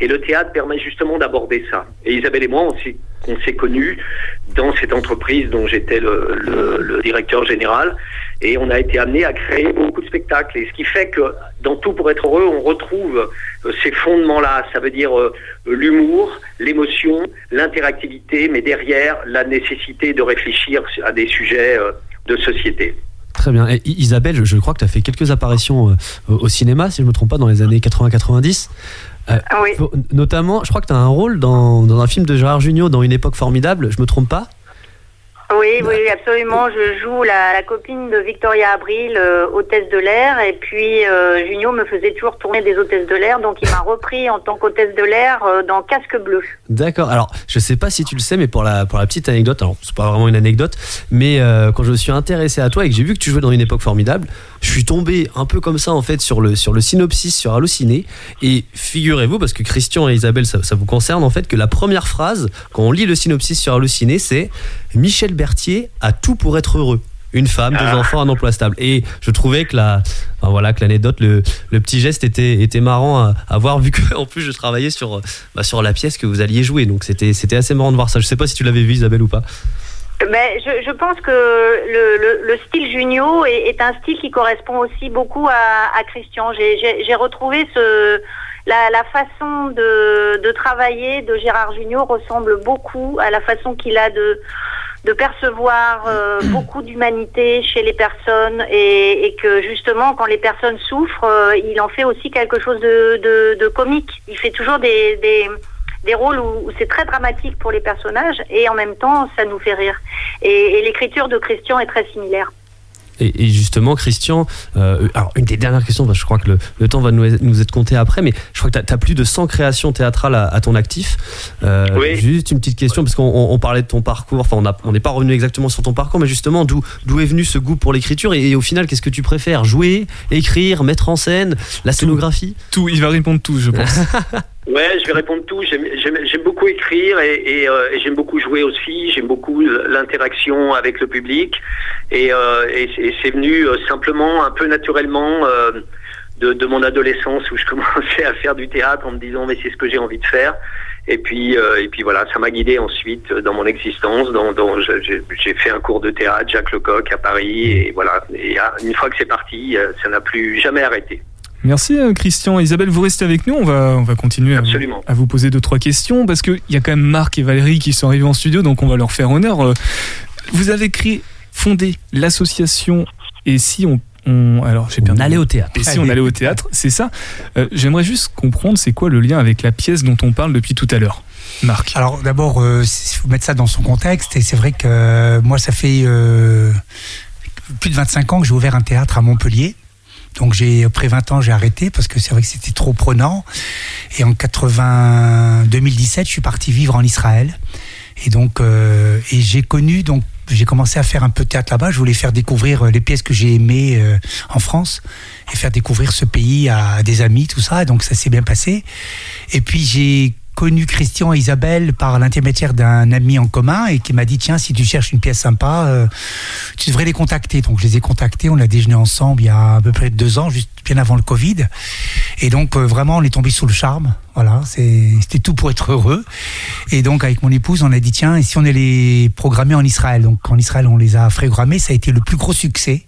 Et le théâtre permet justement d'aborder ça. Et Isabelle et moi, on s'est, on s'est connus dans cette entreprise dont j'étais le directeur général. Et on a été amené à créer beaucoup de spectacles. Et ce qui fait que dans Tout pour être heureux, on retrouve euh, ces fondements-là. Ça veut dire euh, l'humour, l'émotion, l'interactivité, mais derrière, la nécessité de réfléchir à des sujets euh, de société.
Très bien. Et Isabelle, je- je crois que tu as fait quelques apparitions euh, au cinéma, si je ne me trompe pas, dans les années 80-90. Euh, faut- Notamment, je crois que tu as un rôle dans, dans un film de Gérard Jugnot, dans Une époque formidable, je me trompe pas
Oui, oui, absolument. Je joue la, copine de Victoria Abril, euh, hôtesse de l'air. Et puis, euh, Junio me faisait toujours tourner des hôtesses de l'air. Donc, il m'a repris en tant qu'hôtesse de l'air euh, dans Casque Bleu.
D'accord. Alors, je sais pas si tu le sais, mais pour la, pour la petite anecdote, alors c'est pas vraiment une anecdote, mais quand je me suis intéressé à toi et que j'ai vu que tu jouais dans une époque formidable, je suis tombé un peu comme ça en fait sur le, sur le synopsis sur Allociné. Et figurez-vous, parce que Christian et Isabelle, ça, ça vous concerne en fait, que la première phrase, quand on lit le synopsis sur Allociné, c'est Michel Berthier a tout pour être heureux. Une femme, deux enfants, un emploi stable. Et je trouvais que la, enfin voilà, que l'anecdote, le, le petit geste était, était marrant à, à voir vu que en plus je travaillais sur, bah, sur la pièce que vous alliez jouer. Donc c'était, c'était assez marrant de voir ça. Je sais pas si tu l'avais vu Isabelle ou pas.
Mais je, je pense que le, le, le style Junio est, est un style qui correspond aussi beaucoup à, à Christian. J'ai- J'ai j'ai retrouvé ce, la, la façon de, de travailler de Gérard Junio ressemble beaucoup à la façon qu'il a de, de percevoir euh, beaucoup d'humanité chez les personnes et, et que justement quand les personnes souffrent, euh, il en fait aussi quelque chose de, de, de comique. Il fait toujours des, des, des rôles où, où c'est très dramatique pour les personnages et en même temps ça nous fait rire. Et, et l'écriture de Christian est très similaire.
Et, et justement, Christian, euh, alors une des dernières questions, parce que je crois que le, le temps va nous, nous être compté après, mais je crois que tu as, plus de 100 créations théâtrales à, à ton actif. Euh,
Oui.
Juste une petite question, parce qu'on on- on parlait de ton parcours, enfin on n'est pas revenu exactement sur ton parcours, mais justement, d'où est venu ce goût pour l'écriture et, et au final, qu'est-ce que tu préfères? Jouer, écrire, mettre en scène, la scénographie?
Tout, il va répondre tout, je pense.
Ouais, je vais répondre tout. J'aime- beaucoup écrire et, et, euh, j'aime beaucoup jouer aussi. J'aime beaucoup l'interaction avec le public et, euh, et c'est- venu euh, simplement, un peu naturellement. euh, de, de mon adolescence où je commençais à faire du théâtre en me disant mais c'est ce que j'ai envie de faire et puis euh, et puis voilà ça m'a guidé ensuite dans mon existence dans, dans j'ai fait un cours de théâtre Jacques Lecoq à Paris et voilà et ah, une fois que c'est parti euh, ça n'a plus jamais arrêté
Merci euh, Christian. Isabelle, vous restez avec nous. On va, on va continuer à vous,
Absolument.
à vous poser deux, trois questions parce qu'il y a quand même Marc et Valérie qui sont arrivés en studio, donc on va leur faire honneur. Euh, Vous avez créé, fondé l'association Et si on. on- alors, j'ai perdu.
On allait au théâtre.
Et si on allait au théâtre, c'est ça. Euh, J'aimerais juste comprendre c'est quoi le lien avec la pièce dont on parle depuis tout à l'heure. Marc?
Alors d'abord, il faut mettre ça dans son contexte. Et c'est vrai que euh, moi, ça fait euh, plus de 25 ans que j'ai ouvert un théâtre à Montpellier. Donc j'ai après 20 ans j'ai arrêté parce que c'est vrai que c'était trop prenant. Et en 80 2017 je suis parti vivre en Israël. Et donc euh, et j'ai connu donc j'ai commencé à faire un peu de théâtre là-bas. Je voulais faire découvrir euh, les pièces que j'ai aimées euh, en France et faire découvrir ce pays à des amis tout ça. Et donc ça s'est bien passé. Et puis j'ai connu Christian et Isabelle par l'intermédiaire d'un ami en commun et qui m'a dit tiens si tu cherches une pièce sympa euh, tu devrais les contacter. Donc je les ai contactés. On a déjeuné ensemble il y a à peu près deux ans juste bien avant le Covid. Et donc euh, vraiment on est tombé sous le charme. Voilà c'était tout pour être heureux. Et donc avec mon épouse on a dit tiens et si on allait les programmer en Israël? Donc en Israël on les a programmés ça a été le plus gros succès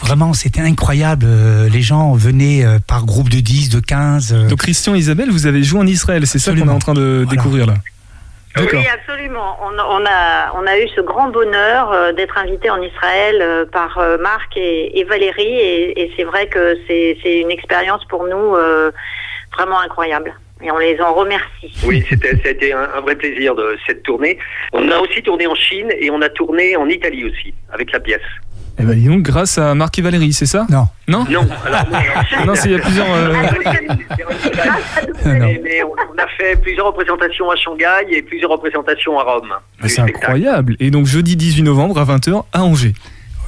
Vraiment, c'était incroyable. Euh, Les gens venaient euh, par groupe de 10, de 15. euh,
Donc Christian Isabelle, vous avez joué en Israël, c'est ça qu'on est en train de
Voilà.
découvrir là.
Oui, absolument. On, on a, on a eu ce grand bonheur euh, d'être invité en Israël euh, par euh, Marc et, et Valérie, et, et c'est vrai que c'est une expérience pour nous euh, vraiment incroyable. Et on les en remercie.
Oui, c'était, ça a été un, un vrai plaisir de cette tournée. On a aussi tourné en Chine et on a tourné en Italie aussi, avec la pièce.
Eh ben dis donc, grâce à Marc et Valérie, c'est ça?
Non.
Non?
Non, alors,
Non, c'est- il y a plusieurs. euh,
mais, mais on, on a fait plusieurs représentations à Shanghai et plusieurs représentations à Rome.
mais c'est incroyable. Et donc jeudi 18 novembre à 20h à Angers.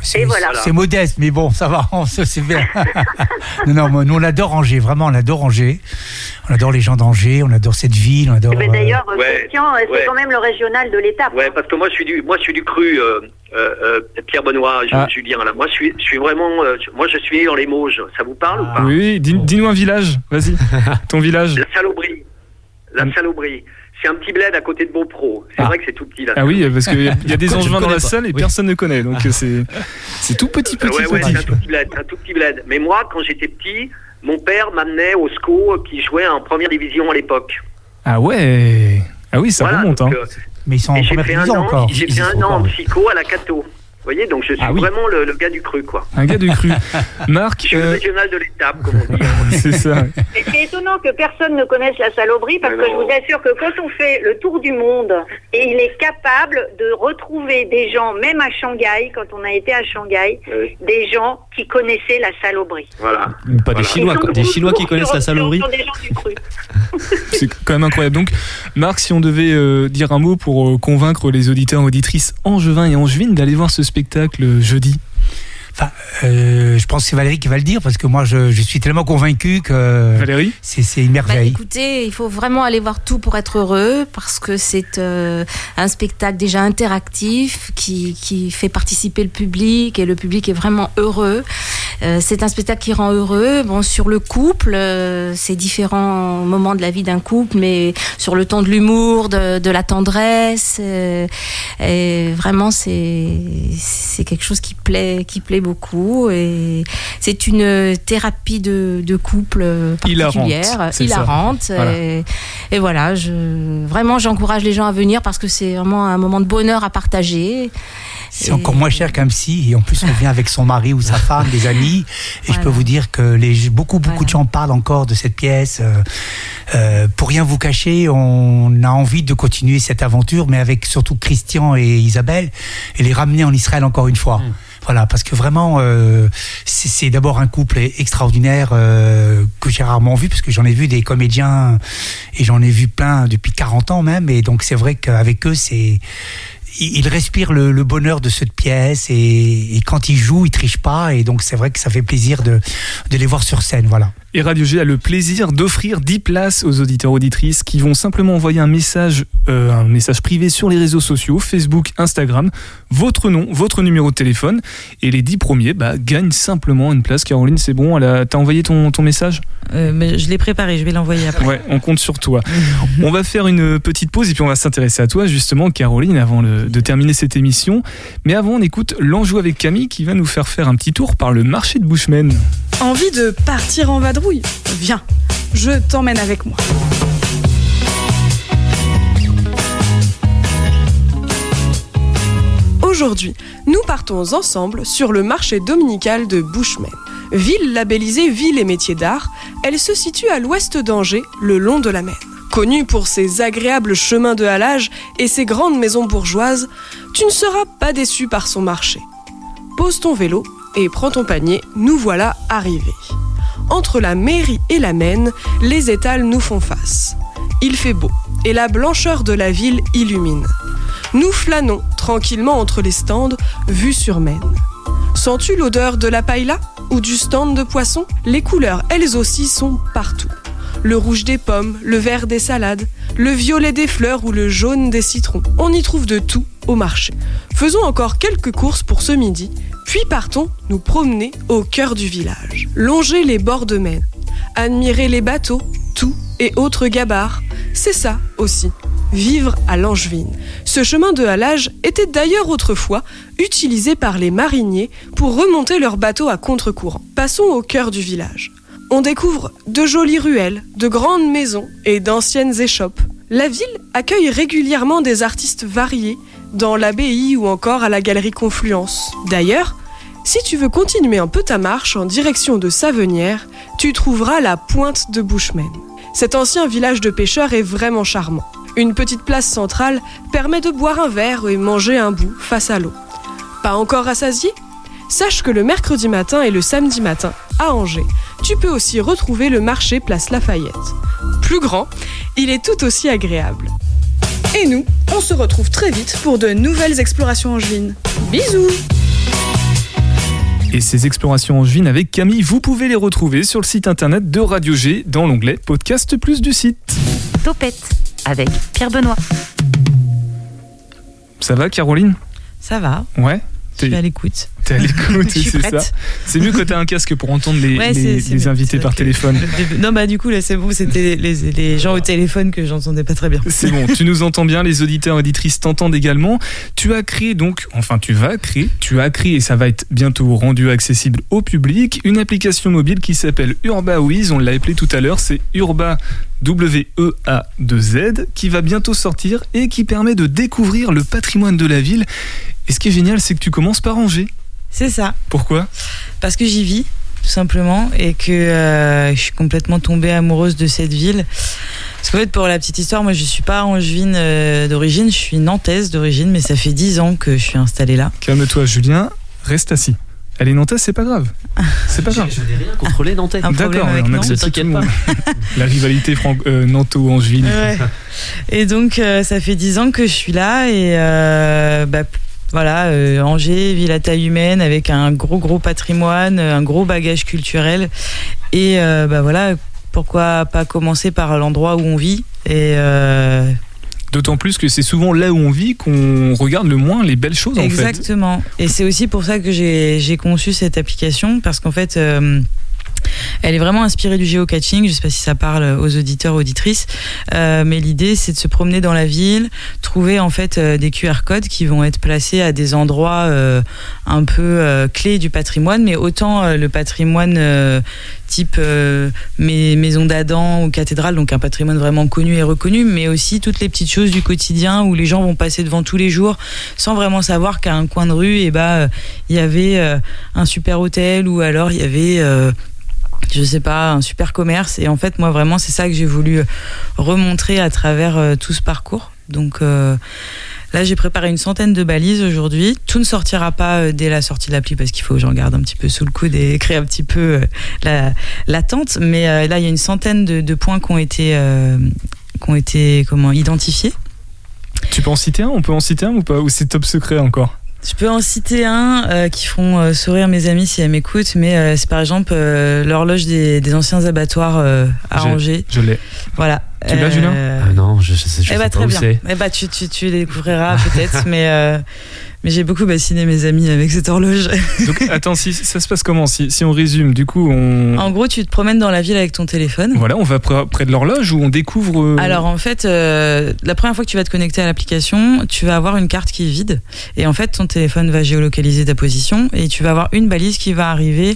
C'est
voilà.
modeste, mais bon, ça va, on se- c'est bien. non, non, moi, nous on adore Angers, vraiment, on adore Angers. On adore les gens d'Angers, on adore cette ville, on adore.
Mais
euh,
D'ailleurs,
Ouais,
Christian, euh, c'est
ouais.
quand même le régional de l'étape.
Ouais, parce que moi je suis du, moi je suis du cru, euh, euh, euh, Pierre Benoît, Ju-
Ah.
Julien. Là, moi je suis, je suis vraiment, euh, moi je suis dans les Mauges. Ça vous parle ou pas?
Oui, dis- dis-nous un village, vas-y. Ton village.
La Salobrie. La Salobrie. C'est un petit bled à côté de Beaupro. C'est
Ah.
vrai que c'est tout petit là.
Ah oui, parce qu'il y, a- il y a des angevins dans la salle et
Oui.
personne ne connaît. Donc euh, c'est c'est tout petit, petit,
ouais, ouais,
petit.
c'est un tout petit bled, c'est un tout petit bled. Mais moi, quand j'étais petit, mon père m'amenait au SCO qui jouait en première division à l'époque.
Ah ouais. Ah oui, ça
Voilà,
remonte. Hein.
euh,
Mais ils sont en première division
an,
encore.
j'ai fait un an en psycho à la Cato. Voyez, donc je suis
Ah oui.
vraiment le, le gars du cru, quoi.
Un gars de cru. Marc,
Je suis le
euh,
régional de l'étape, comme on dit.
c'est ça.
C'est étonnant que personne ne connaisse la salobrie parce
Mais
que je vous assure que quand on fait le tour du monde et il est capable de retrouver des gens, même à Shanghai, quand on a été à Shanghai,
Oui.
des gens qui connaissaient la salobrie.
Voilà.
Pas des. Chinois, quoi. Des Chinois qui connaissent la saloperie.
du.
C'est quand même incroyable. Donc, Marc, si on devait euh, dire un mot pour euh, convaincre les auditeurs et auditrices angevins et angevines d'aller voir ce spectacle euh, jeudi.
Enfin, euh, je pense que c'est Valérie qui va le dire parce que moi je, je suis tellement convaincu que
Valérie
c'est c'est une
Bah,
merveille.
écoutez, il faut vraiment aller voir tout pour être heureux parce que c'est euh, un spectacle déjà interactif qui, qui fait participer le public et le public est vraiment heureux. Euh, c'est un spectacle qui rend heureux. Bon, sur le couple, euh, c'est différents moments de la vie d'un couple, mais sur le ton de l'humour, de, de la tendresse, euh, et vraiment c'est c'est quelque chose qui plaît qui plaît beaucoup et c'est une thérapie de, de couple
Hilarante,
particulière, hilarante.
Voilà.
Et, et voilà, je, vraiment j'encourage les gens à venir parce que c'est vraiment un moment de bonheur à partager.
C'est encore moins cher qu'un psy et en plus on vient avec son mari ou sa femme, des amis et je peux vous dire que les, beaucoup beaucoup de gens parlent encore de cette pièce. Euh, euh, pour rien vous cacher, on a envie de continuer cette aventure mais avec surtout Christian et Isabelle et les ramener en Israël encore une fois. Voilà, parce que vraiment, euh, c'est d'abord un couple extraordinaire euh, que j'ai rarement vu, parce que j'en ai vu des comédiens et j'en ai vu plein depuis 40 ans même, et donc c'est vrai qu'avec eux, c'est ils respirent le, le bonheur de cette pièce et, quand ils jouent, ils trichent pas et donc c'est vrai que ça fait plaisir de, de les voir sur scène, voilà.
Et Radio G a le plaisir d'offrir 10 places aux auditeurs auditrices qui vont simplement envoyer un message, euh, un message privé sur les réseaux sociaux, Facebook, Instagram, votre nom, votre numéro de téléphone. Et les 10 premiers bah, gagnent simplement une place. Caroline, c'est bon elle a- T'as envoyé ton, ton message?
Euh, mais je l'ai préparé, je vais l'envoyer après.
Ouais, on compte sur toi. on va faire une petite pause et puis on va s'intéresser à toi justement, Caroline, avant le- de terminer cette émission. Mais avant, on écoute l'enjou avec Camille qui va nous faire faire un petit tour par le marché de Bushman.
Envie de partir en vadrouille Viens, je t'emmène avec moi. Aujourd'hui, nous partons ensemble sur le marché dominical de Bushman. Ville labellisée Ville et métiers d'art, elle se situe à l'ouest d'Angers, le long de la Maine. Connue pour ses agréables chemins de halage et ses grandes maisons bourgeoises, tu ne seras pas déçu par son marché. Pose ton vélo et prends ton panier, nous voilà arrivés. Entre la mairie et la Maine, les étals nous font face. Il fait beau et la blancheur de la ville illumine. Nous flânons tranquillement entre les stands, vus sur Maine. Sens-tu l'odeur de la paella ou du stand de poisson? Les couleurs, elles aussi, sont partout. Le rouge des pommes, le vert des salades, le violet des fleurs ou le jaune des citrons. On y trouve de tout marché. Faisons encore quelques courses pour ce midi, puis partons nous promener au cœur du village. Longer les bords de Maine, admirer les bateaux, tout et autres gabarres, c'est ça aussi, vivre à Langevin. Ce chemin de halage était d'ailleurs autrefois utilisé par les mariniers pour remonter leurs bateaux à contre-courant. Passons au cœur du village. On découvre de jolies ruelles, de grandes maisons et d'anciennes échoppes. La ville accueille régulièrement des artistes variés dans l'abbaye ou encore à la galerie Confluence. D'ailleurs, si tu veux continuer un peu ta marche en direction de Savenière, tu trouveras la pointe de Bushman. Cet ancien village de pêcheurs est vraiment charmant. Une petite place centrale permet de boire un verre et manger un bout face à l'eau. Pas encore rassasié? Sache que le mercredi matin et le samedi matin, à Angers, tu peux aussi retrouver le marché Place Lafayette. Plus grand, il est tout aussi agréable. Et nous, on se retrouve très vite pour de nouvelles explorations angevines. Bisous
Et ces explorations angevines avec Camille, vous pouvez les retrouver sur le site internet de Radio G dans l'onglet Podcast Plus du site.
Topette avec Pierre Benoît.
Ça va Caroline?
Ça va.
Ouais
Suis à l'écoute.
T'es à l'écoute, c'est ça. C'est mieux que t'as un casque pour entendre les,
Ouais,
les-
c'est- c'est
les
mieux.
invités par téléphone.
le Non, bah du coup, là, c'est bon, c'était les, les gens au téléphone que j'entendais pas très bien.
C'est bon, tu nous entends bien, les auditeurs et auditrices t'entendent également. Tu as créé donc, enfin tu vas créer, tu as créé et ça va être bientôt rendu accessible au public, une application mobile qui s'appelle UrbaWiz, on l'a appelé tout à l'heure, c'est Urba W-E-A-2-Z, qui va bientôt sortir et qui permet de découvrir le patrimoine de la ville. Et ce qui est génial, c'est que tu commences par Angers.
C'est ça.
Pourquoi?
Parce que j'y vis, tout simplement, et que euh, je suis complètement tombée amoureuse de cette ville. Parce qu'en fait, pour la petite histoire, moi, je suis pas angevine euh, d'origine, je suis nantaise d'origine, mais ça fait 10 ans que je suis installée là.
Calme-toi Julien, reste assis. Elle est nantaise, c'est pas grave. C'est pas grave.
Je n'ai rien contre les Nantais.
D'accord, on
Nantes,
accepte tout le monde. La rivalité euh, nanto-angevine.
Ouais. Et donc, euh, ça fait 10 ans que je suis là et euh, bah, voilà, euh, Angers, ville à taille humaine avec un gros gros patrimoine, euh, un gros bagage culturel et euh, bah voilà, pourquoi pas commencer par l'endroit où on vit et euh,
D'autant plus que c'est souvent là où on vit qu'on regarde le moins les belles choses en fait.
Exactement. Et c'est aussi pour ça que j'ai j'ai conçu cette application parce qu'en fait. euh, elle est vraiment inspirée du géocaching. Je sais pas si ça parle aux auditeurs, auditrices, Euh, mais l'idée c'est de se promener dans la ville, trouver en fait euh, des QR codes qui vont être placés à des endroits euh, un peu clés du patrimoine, mais autant le patrimoine type maisons d'Adam ou cathédrale, donc un patrimoine vraiment connu et reconnu, mais aussi toutes les petites choses du quotidien où les gens vont passer devant tous les jours sans vraiment savoir qu'à un coin de rue, et bah, il y avait un super hôtel ou alors il y avait je sais pas, un super commerce. Et en fait, moi, vraiment, c'est ça que j'ai voulu euh, remontrer à travers euh, tout ce parcours. Donc euh, là, j'ai préparé une centaine de balises aujourd'hui. Tout ne sortira pas dès la sortie de l'appli parce qu'il faut que j'en garde un petit peu sous le coude et créer un petit peu euh, la- l'attente. Mais là, il y a une centaine de, de points qui ont été, ont été comment, identifiés.
Tu peux en citer un? On peut en citer un ou pas? Ou c'est top secret encore?
Je peux en citer un euh, qui feront euh, sourire mes amis si elles m'écoutent, mais euh, c'est par exemple euh, l'horloge des, des anciens abattoirs euh, à Angers.
Je l'ai.
Voilà.
Tu l'as, Julien?
Ah non, je, je, sais- je
eh
sais
bah,
pas
très
où
bien. Eh bah, tu, tu, tu les découvriras peut-être, mais, euh, mais j'ai beaucoup bassiné mes amis avec cette horloge.
Donc attends, si, ça se passe comment si, si on résume, du coup, on.
En gros, tu te promènes dans la ville avec ton téléphone.
Voilà, on va près, près de l'horloge ou on découvre. euh,
Alors en fait, euh, la première fois que tu vas te connecter à l'application, tu vas avoir une carte qui est vide. Et en fait, ton téléphone va géolocaliser ta position et tu vas avoir une balise qui va arriver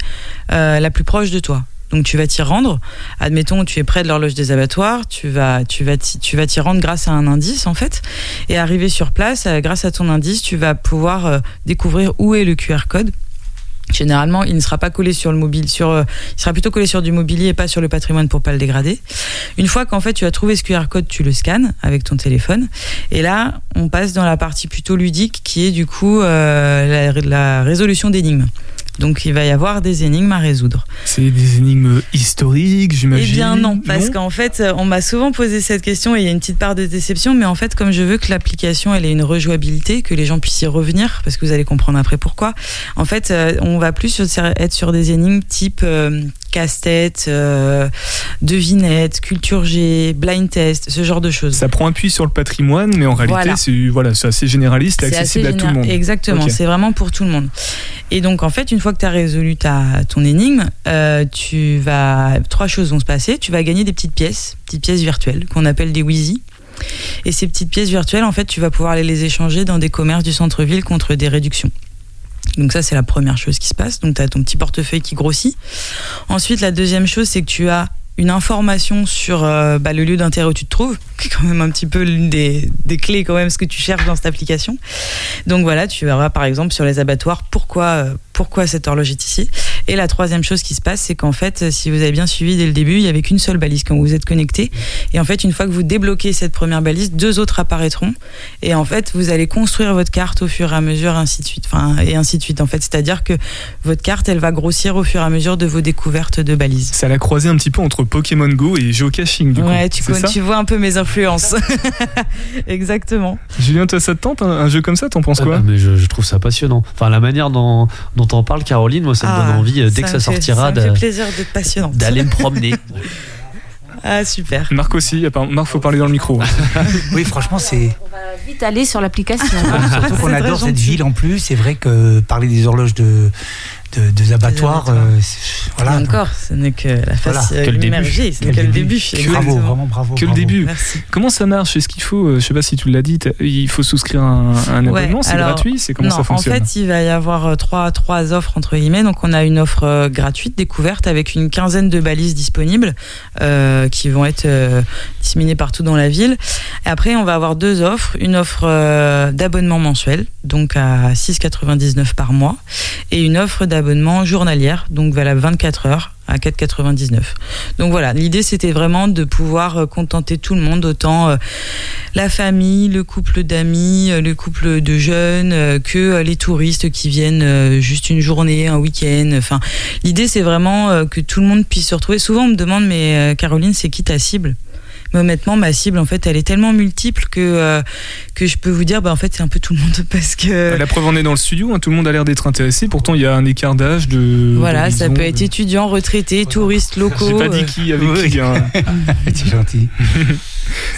euh, la plus proche de toi. Donc tu vas t'y rendre. Admettons, tu es près de l'horloge des abattoirs. Tu vas, tu vas, tu vas t'y rendre grâce à un indice en fait. Et arriver sur place, euh, grâce à ton indice, tu vas pouvoir euh, découvrir où est le QR code. Généralement, il ne sera pas collé sur le mobile, sur, euh, il sera plutôt collé sur du mobilier et pas sur le patrimoine pour pas le dégrader. Une fois qu'en fait tu as trouvé ce QR code, tu le scannes avec ton téléphone. Et là, on passe dans la partie plutôt ludique qui est du coup la, la résolution d'énigmes. Donc il va y avoir des énigmes à résoudre.
C'est des énigmes historiques,
Eh
j'imagine.
bien non, parce qu'en fait, euh, on m'a souvent posé cette question et il y a une petite part de déception, mais en fait, comme je veux que l'application elle ait une rejouabilité, que les gens puissent y revenir, parce que vous allez comprendre après pourquoi. En fait, euh, on va plus être sur des énigmes type euh, casse-tête, euh, devinette, culture G, blind test, ce genre de choses.
Ça prend appui sur le patrimoine, mais en réalité,
Voilà.
c'est voilà, assez généraliste et accessible
assez
à tout le monde.
Exactement, c'est vraiment pour tout le monde. Et donc, en fait, une fois que tu as résolu ta, ton énigme, euh, tu vas, trois choses vont se passer. Tu vas gagner des petites pièces, petites pièces virtuelles qu'on appelle des Wheezy. Et ces petites pièces virtuelles, en fait, tu vas pouvoir aller les échanger dans des commerces du centre-ville contre des réductions. Donc ça, c'est la première chose qui se passe. Donc tu as ton petit portefeuille qui grossit. Ensuite, la deuxième chose, c'est que tu as une information sur euh, bah, le lieu d'intérêt où tu te trouves, qui est quand même un petit peu l'une des, des, clés quand même ce que tu cherches dans cette application. Donc voilà, tu verras par exemple sur les abattoirs pourquoi euh, pourquoi cette horloge est ici. Et la troisième chose qui se passe, c'est qu'en fait, si vous avez bien suivi dès le début, il y avait qu'une seule balise quand vous êtes connecté. Et en fait, une fois que vous débloquez cette première balise, deux autres apparaîtront. Et en fait, vous allez construire votre carte au fur et à mesure, ainsi de suite. Enfin, et ainsi de suite. En fait, c'est-à-dire que votre carte, elle va grossir au fur et à mesure de vos découvertes de balises.
Ça l'a croisé un petit peu entre Pokémon Go et géocaching. Du
ouais,
coup.
tu, tu vois un peu mes influences. Exactement.
Julien, toi, ça te tente un, un jeu comme ça? T'en penses quoi?
ah, mais je, je, trouve ça passionnant. Enfin, la manière dont, dont on parle, Caroline, moi, ça me
Ah,
donne envie, euh, dès que ça sortira, d'aller me promener.
Ah, super.
Marc aussi, Marc, faut parler dans le micro.
Oui, franchement, c'est.
Vite aller sur l'application.
Surtout qu'on adore cette
gentil.
ville en plus. C'est vrai que parler des horloges de, de, des abattoirs,
abattoirs.
euh, c'est- voilà.
Et encore, ce n'est que la face
Voilà,
euh,
que le début.
immergée, ce n'est
Que
que
le début.
début.
Bravo, vraiment bravo.
Que le début.
Merci.
Comment ça marche Est-ce qu'il faut, euh, je sais pas si tu l'as dit, il faut souscrire un, un
Ouais,
abonnement C'est gratuit C'est comment
non,
ça fonctionne
En fait, il va y avoir trois, trois offres entre guillemets. Donc, on a une offre gratuite, découverte, avec une quinzaine de balises disponibles euh, qui vont être euh, disséminées partout dans la ville. Et après, on va avoir deux offres. Une offre euh, d'abonnement mensuel, donc à 6,99 par mois, et une offre d'abonnement journalière, donc valable 24 heures à 4,99. Donc voilà, l'idée c'était vraiment de pouvoir euh, contenter tout le monde, autant euh, la famille, le couple d'amis, euh, le couple de jeunes, que les touristes qui viennent juste une journée, un week-end. Enfin, l'idée c'est vraiment que tout le monde puisse se retrouver. Souvent on me demande, mais Caroline, c'est qui ta cible? Mais honnêtement, ma cible, en fait, elle est tellement multiple que, euh, que je peux vous dire, bah, en fait, c'est un peu tout le monde parce que.
La preuve en est dans le studio, hein, tout le monde a l'air d'être intéressé. Pourtant, il y a un écart d'âge de.
Voilà, ça peut être étudiant, retraité, touristes locaux.
J'ai pas dit
euh,
qui avec
Oui.
qui. hein.
C'est gentil.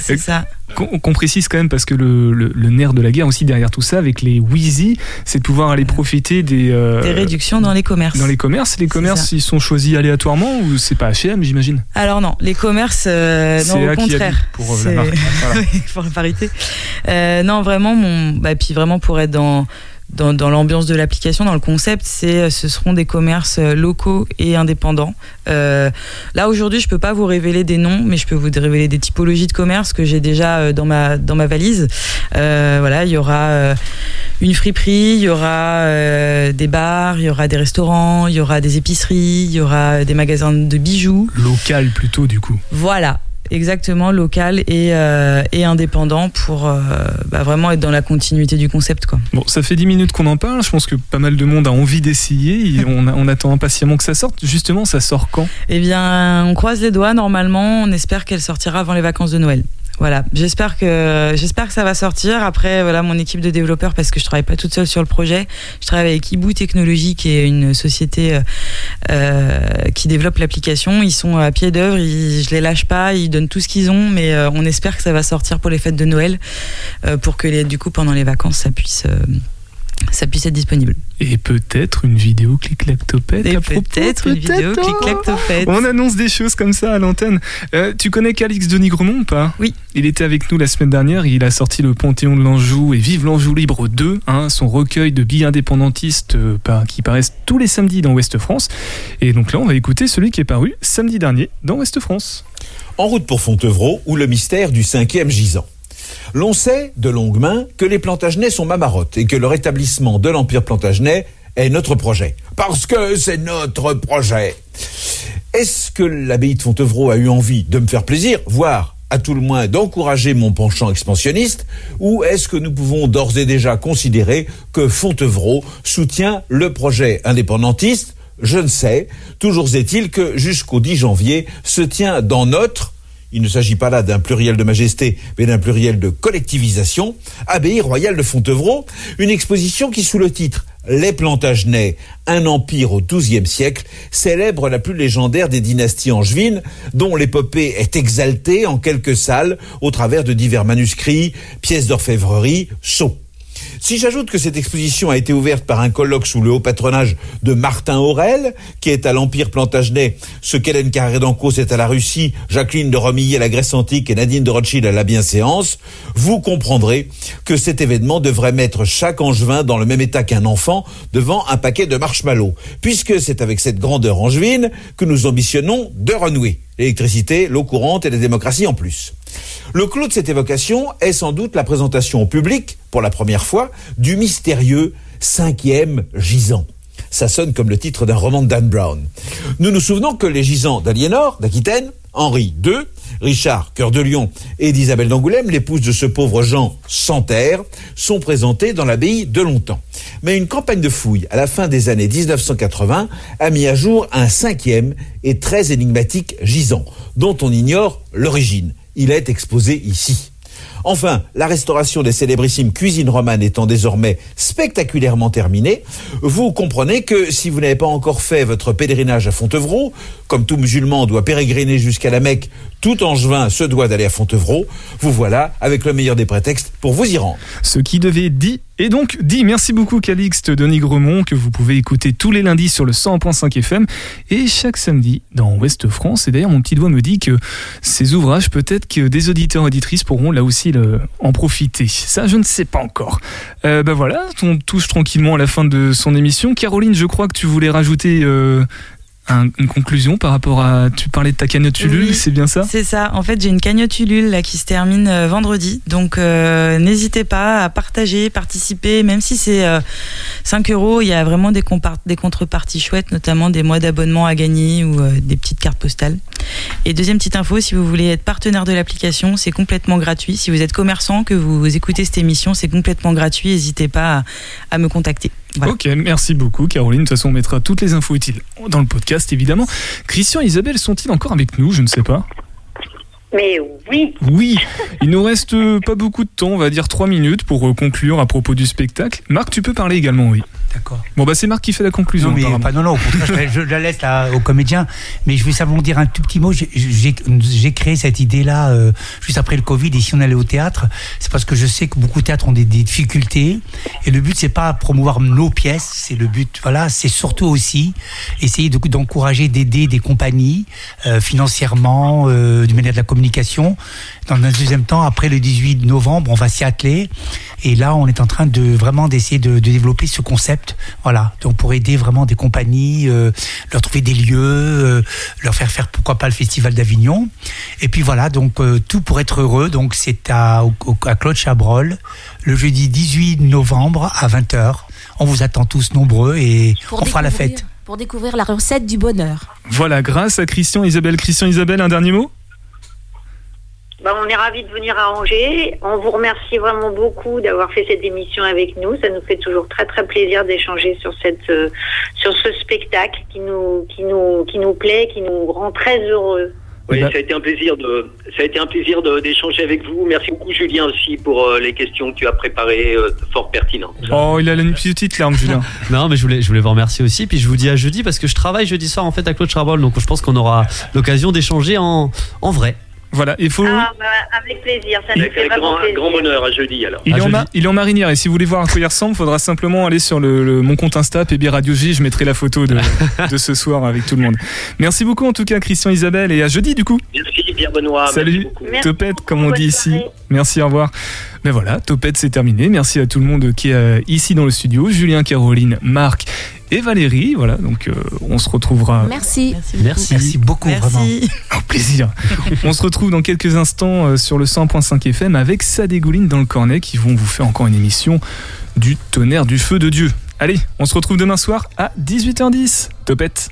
C'est ça.
Qu'on précise quand même parce que le, le- le nerf de la guerre aussi derrière tout ça, avec les Wheezy, c'est de pouvoir aller profiter des. euh,
Des réductions dans les commerces.
Dans les commerces, les commerces, ils sont choisis aléatoirement ou c'est pas H&M, j'imagine?
Alors non, les commerces, euh,
C'est
non, au contraire.
pour, euh, la marque. Voilà.
Pour la parité. Non, vraiment, mon, bah, puis vraiment pour être dans dans, dans l'ambiance de l'application, dans le concept, c'est euh, ce seront des commerces euh, locaux et indépendants. Euh, là aujourd'hui, je peux pas vous révéler des noms, mais je peux vous révéler des typologies de commerces que j'ai déjà dans ma dans ma valise. Euh, voilà, il y aura une friperie, il y aura des bars, il y aura des restaurants, il y aura des épiceries, il y aura des magasins de bijoux.
Local plutôt, du coup.
Voilà, exactement, local et, euh, et indépendant pour euh, bah, vraiment être dans la continuité du concept. Quoi.
Bon, ça fait 10 minutes qu'on en parle. Je pense que pas mal de monde a envie d'essayer. et on, on attend impatiemment que ça sorte. Justement, ça sort quand?
Eh bien, on croise les doigts. Normalement, on espère qu'elle sortira avant les vacances de Noël. Voilà, j'espère que j'espère que ça va sortir. Après, voilà, mon équipe de développeurs, parce que je travaille pas toute seule sur le projet, je travaille avec Ibu Technologies, qui est une société euh, euh, qui développe l'application. Ils sont à pied d'œuvre, je les lâche pas, ils donnent tout ce qu'ils ont, mais euh, on espère que ça va sortir pour les fêtes de Noël, pour que les, du coup pendant les vacances, ça puisse ça puisse être disponible.
Et peut-être une vidéo clic-clac-topette.
Et
à propos,
peut-être une vidéo
peut-être, oh
clic-clac-topette.
On annonce des choses comme ça à l'antenne. Euh, tu connais Calix de Nigremont ou pas?
Oui.
Il était avec nous la semaine dernière. Il a sorti le Panthéon de l'Anjou et Vive l'Anjou Libre 2, hein, son recueil de billes indépendantistes euh, par- qui paraissent tous les samedis dans Ouest France. Et donc là, on va écouter celui qui est paru samedi dernier dans Ouest France.
En route pour Fontevraud, ou le mystère du cinquième gisant. L'on sait, de longue main, que les Plantagenets sont mamarottes et que le rétablissement de l'Empire Plantagenet est notre projet. Parce que c'est notre projet. Est-ce que l'abbaye de Fontevraud a eu envie de me faire plaisir, voire à tout le moins d'encourager mon penchant expansionniste, ou est-ce que nous pouvons d'ores et déjà considérer que Fontevraud soutient le projet indépendantiste? Je ne sais. Toujours est-il que jusqu'au 10 janvier se tient dans notre il ne s'agit pas là d'un pluriel de majesté, mais d'un pluriel de collectivisation, Abbaye royale de Fontevraud, une exposition qui, sous le titre Les Plantagenets, un empire au XIIe siècle, célèbre la plus légendaire des dynasties angevines, dont l'épopée est exaltée en quelques salles au travers de divers manuscrits, pièces d'orfèvrerie, sceaux. Si j'ajoute que cette exposition a été ouverte par un colloque sous le haut patronage de Martin Aurel, qui est à l'Empire Plantagenet, ce qu'Hélène Carré d'Ancos est à la Russie, Jacqueline de Romilly à la Grèce antique et Nadine de Rothschild à la bienséance, vous comprendrez que cet événement devrait mettre chaque angevin dans le même état qu'un enfant devant un paquet de marshmallows, puisque c'est avec cette grandeur angevine que nous ambitionnons de renouer l'électricité, l'eau courante et la démocratie en plus. Le clou de cette évocation est sans doute la présentation au public, pour la première fois, du mystérieux cinquième gisant. Ça sonne comme le titre d'un roman de Dan Brown. Nous nous souvenons que les gisants d'Aliénor, d'Aquitaine, Henri II, Richard, cœur de lion, et d'Isabelle d'Angoulême, l'épouse de ce pauvre Jean sans terre, sont présentés dans l'abbaye de longtemps. Mais une campagne de fouilles à la fin des années 1980 a mis à jour un cinquième et très énigmatique gisant, dont on ignore l'origine. Il est exposé ici. Enfin, la restauration des célébrissimes cuisines romanes étant désormais spectaculairement terminée, vous comprenez que si vous n'avez pas encore fait votre pèlerinage à Fontevraud, comme tout musulman doit pérégriner jusqu'à la Mecque, tout angevin se doit d'aller à Fontevraud, vous voilà avec le meilleur des prétextes pour vous y rendre.
Ce qui devait être dit est donc dit. Merci beaucoup Calixte Denis Gremont que vous pouvez écouter tous les lundis sur le 100.5 FM et chaque samedi dans Ouest France. Et d'ailleurs mon petit doigt me dit que ces ouvrages peut-être que des auditeurs auditrices pourront là aussi en profiter. Ça je ne sais pas encore. Euh, ben voilà, on touche tranquillement à la fin de son émission. Caroline, je crois que tu voulais rajouter euh, un- une conclusion par rapport à. Tu parlais de ta cagnotte Ulule,
Oui,
c'est bien ça?
C'est ça. En fait, j'ai une cagnotte Ulule là, qui se termine euh, vendredi. Donc, euh, n'hésitez pas à partager, participer. Même si c'est euh, 5 euros, il y a vraiment des, contreparties chouettes, notamment des mois d'abonnement à gagner ou euh, des petites cartes postales. Et deuxième petite info, si vous voulez être partenaire de l'application, c'est complètement gratuit. Si vous êtes commerçant, que vous écoutez cette émission, c'est complètement gratuit. N'hésitez pas à, à me contacter. Voilà.
Ok, merci beaucoup Caroline. De toute façon, on mettra toutes les infos utiles dans le podcast, évidemment. Christian et Isabelle sont-ils encore avec nous Je ne sais pas.
Mais oui,
Oui, il nous reste pas beaucoup de temps, on va dire 3 minutes pour euh, conclure à propos du spectacle. Marc, tu peux parler également, oui.
D'accord.
Bon, bah c'est Marc qui fait la conclusion.
Non, mais pas, non, non, au contraire, je, la- je la laisse là, au comédien. Mais je vais simplement dire un tout petit mot. J'ai- créé cette idée-là euh, juste après le Covid. Et si on allait au théâtre, c'est parce que je sais que beaucoup de théâtres ont des, des difficultés. Et le but, c'est pas promouvoir nos pièces. C'est le but, voilà, c'est surtout aussi essayer de- d'encourager, d'aider des compagnies euh, financièrement, euh, du manière de la communication. Dans un deuxième temps, après le 18 novembre, on va s'y atteler. Et là, on est en train de vraiment d'essayer de, de développer ce concept. Voilà. Donc pour aider vraiment des compagnies, euh, leur trouver des lieux, euh, leur faire faire pourquoi pas le festival d'Avignon. Et puis voilà. Donc euh, tout pour être heureux. Donc c'est à, au- au- à Claude Chabrol le jeudi 18 novembre à 20h. On vous attend tous nombreux et
Pour
on fera la
découvrir-
fête.
Pour découvrir la recette du bonheur.
Voilà, grâce à Christian, Isabelle. Christian, Isabelle, un dernier mot?
Bah, on est ravis de venir à Angers. On vous remercie vraiment beaucoup d'avoir fait cette émission avec nous. Ça nous fait toujours très très plaisir d'échanger sur cette euh, sur ce spectacle qui nous qui nous qui nous plaît, qui nous rend très heureux.
Oui,
Bah-
ça a été un plaisir de, ça a été un plaisir d'échanger avec vous. Merci beaucoup, Julien, aussi pour euh, les questions que tu as préparées, euh, fort pertinentes.
Oh, il a une petite larme, Julien.
Non, mais je voulais, je voulais vous remercier aussi. Puis je vous dis à jeudi parce que je travaille jeudi soir en fait à Claude Charbol. Donc je pense qu'on aura l'occasion d'échanger en, en vrai.
Voilà, il faut.
Ah, bah, avec plaisir, ça nous
Avec
fait
grand,
plaisir.
grand bonheur à jeudi alors.
Il est,
À
en il est en marinière et si vous voulez voir à quoi il ressemble, il faudra simplement aller sur le, le- mon compte Insta, PB Radio J. Je mettrai la photo de, de ce soir avec tout le monde. Merci beaucoup en tout cas, Christian, Isabelle, et à jeudi du coup.
Merci Pierre Benoît.
Salut,
Merci beaucoup.
Topette, comme on dit ici. Merci, au revoir. Ben voilà, Topette, c'est terminé. Merci à tout le monde qui est euh, ici dans le studio. Julien, Caroline, Marc et Valérie. Voilà, donc euh, on se retrouvera
Merci.
Merci.
Merci beaucoup, vraiment.
Merci.
au plaisir. on se retrouve dans quelques instants euh, sur le 100.5 FM avec Sadégouline dans le cornet qui vont vous faire encore une émission du tonnerre du feu de Dieu. Allez, on se retrouve demain soir à 18h10. Topette.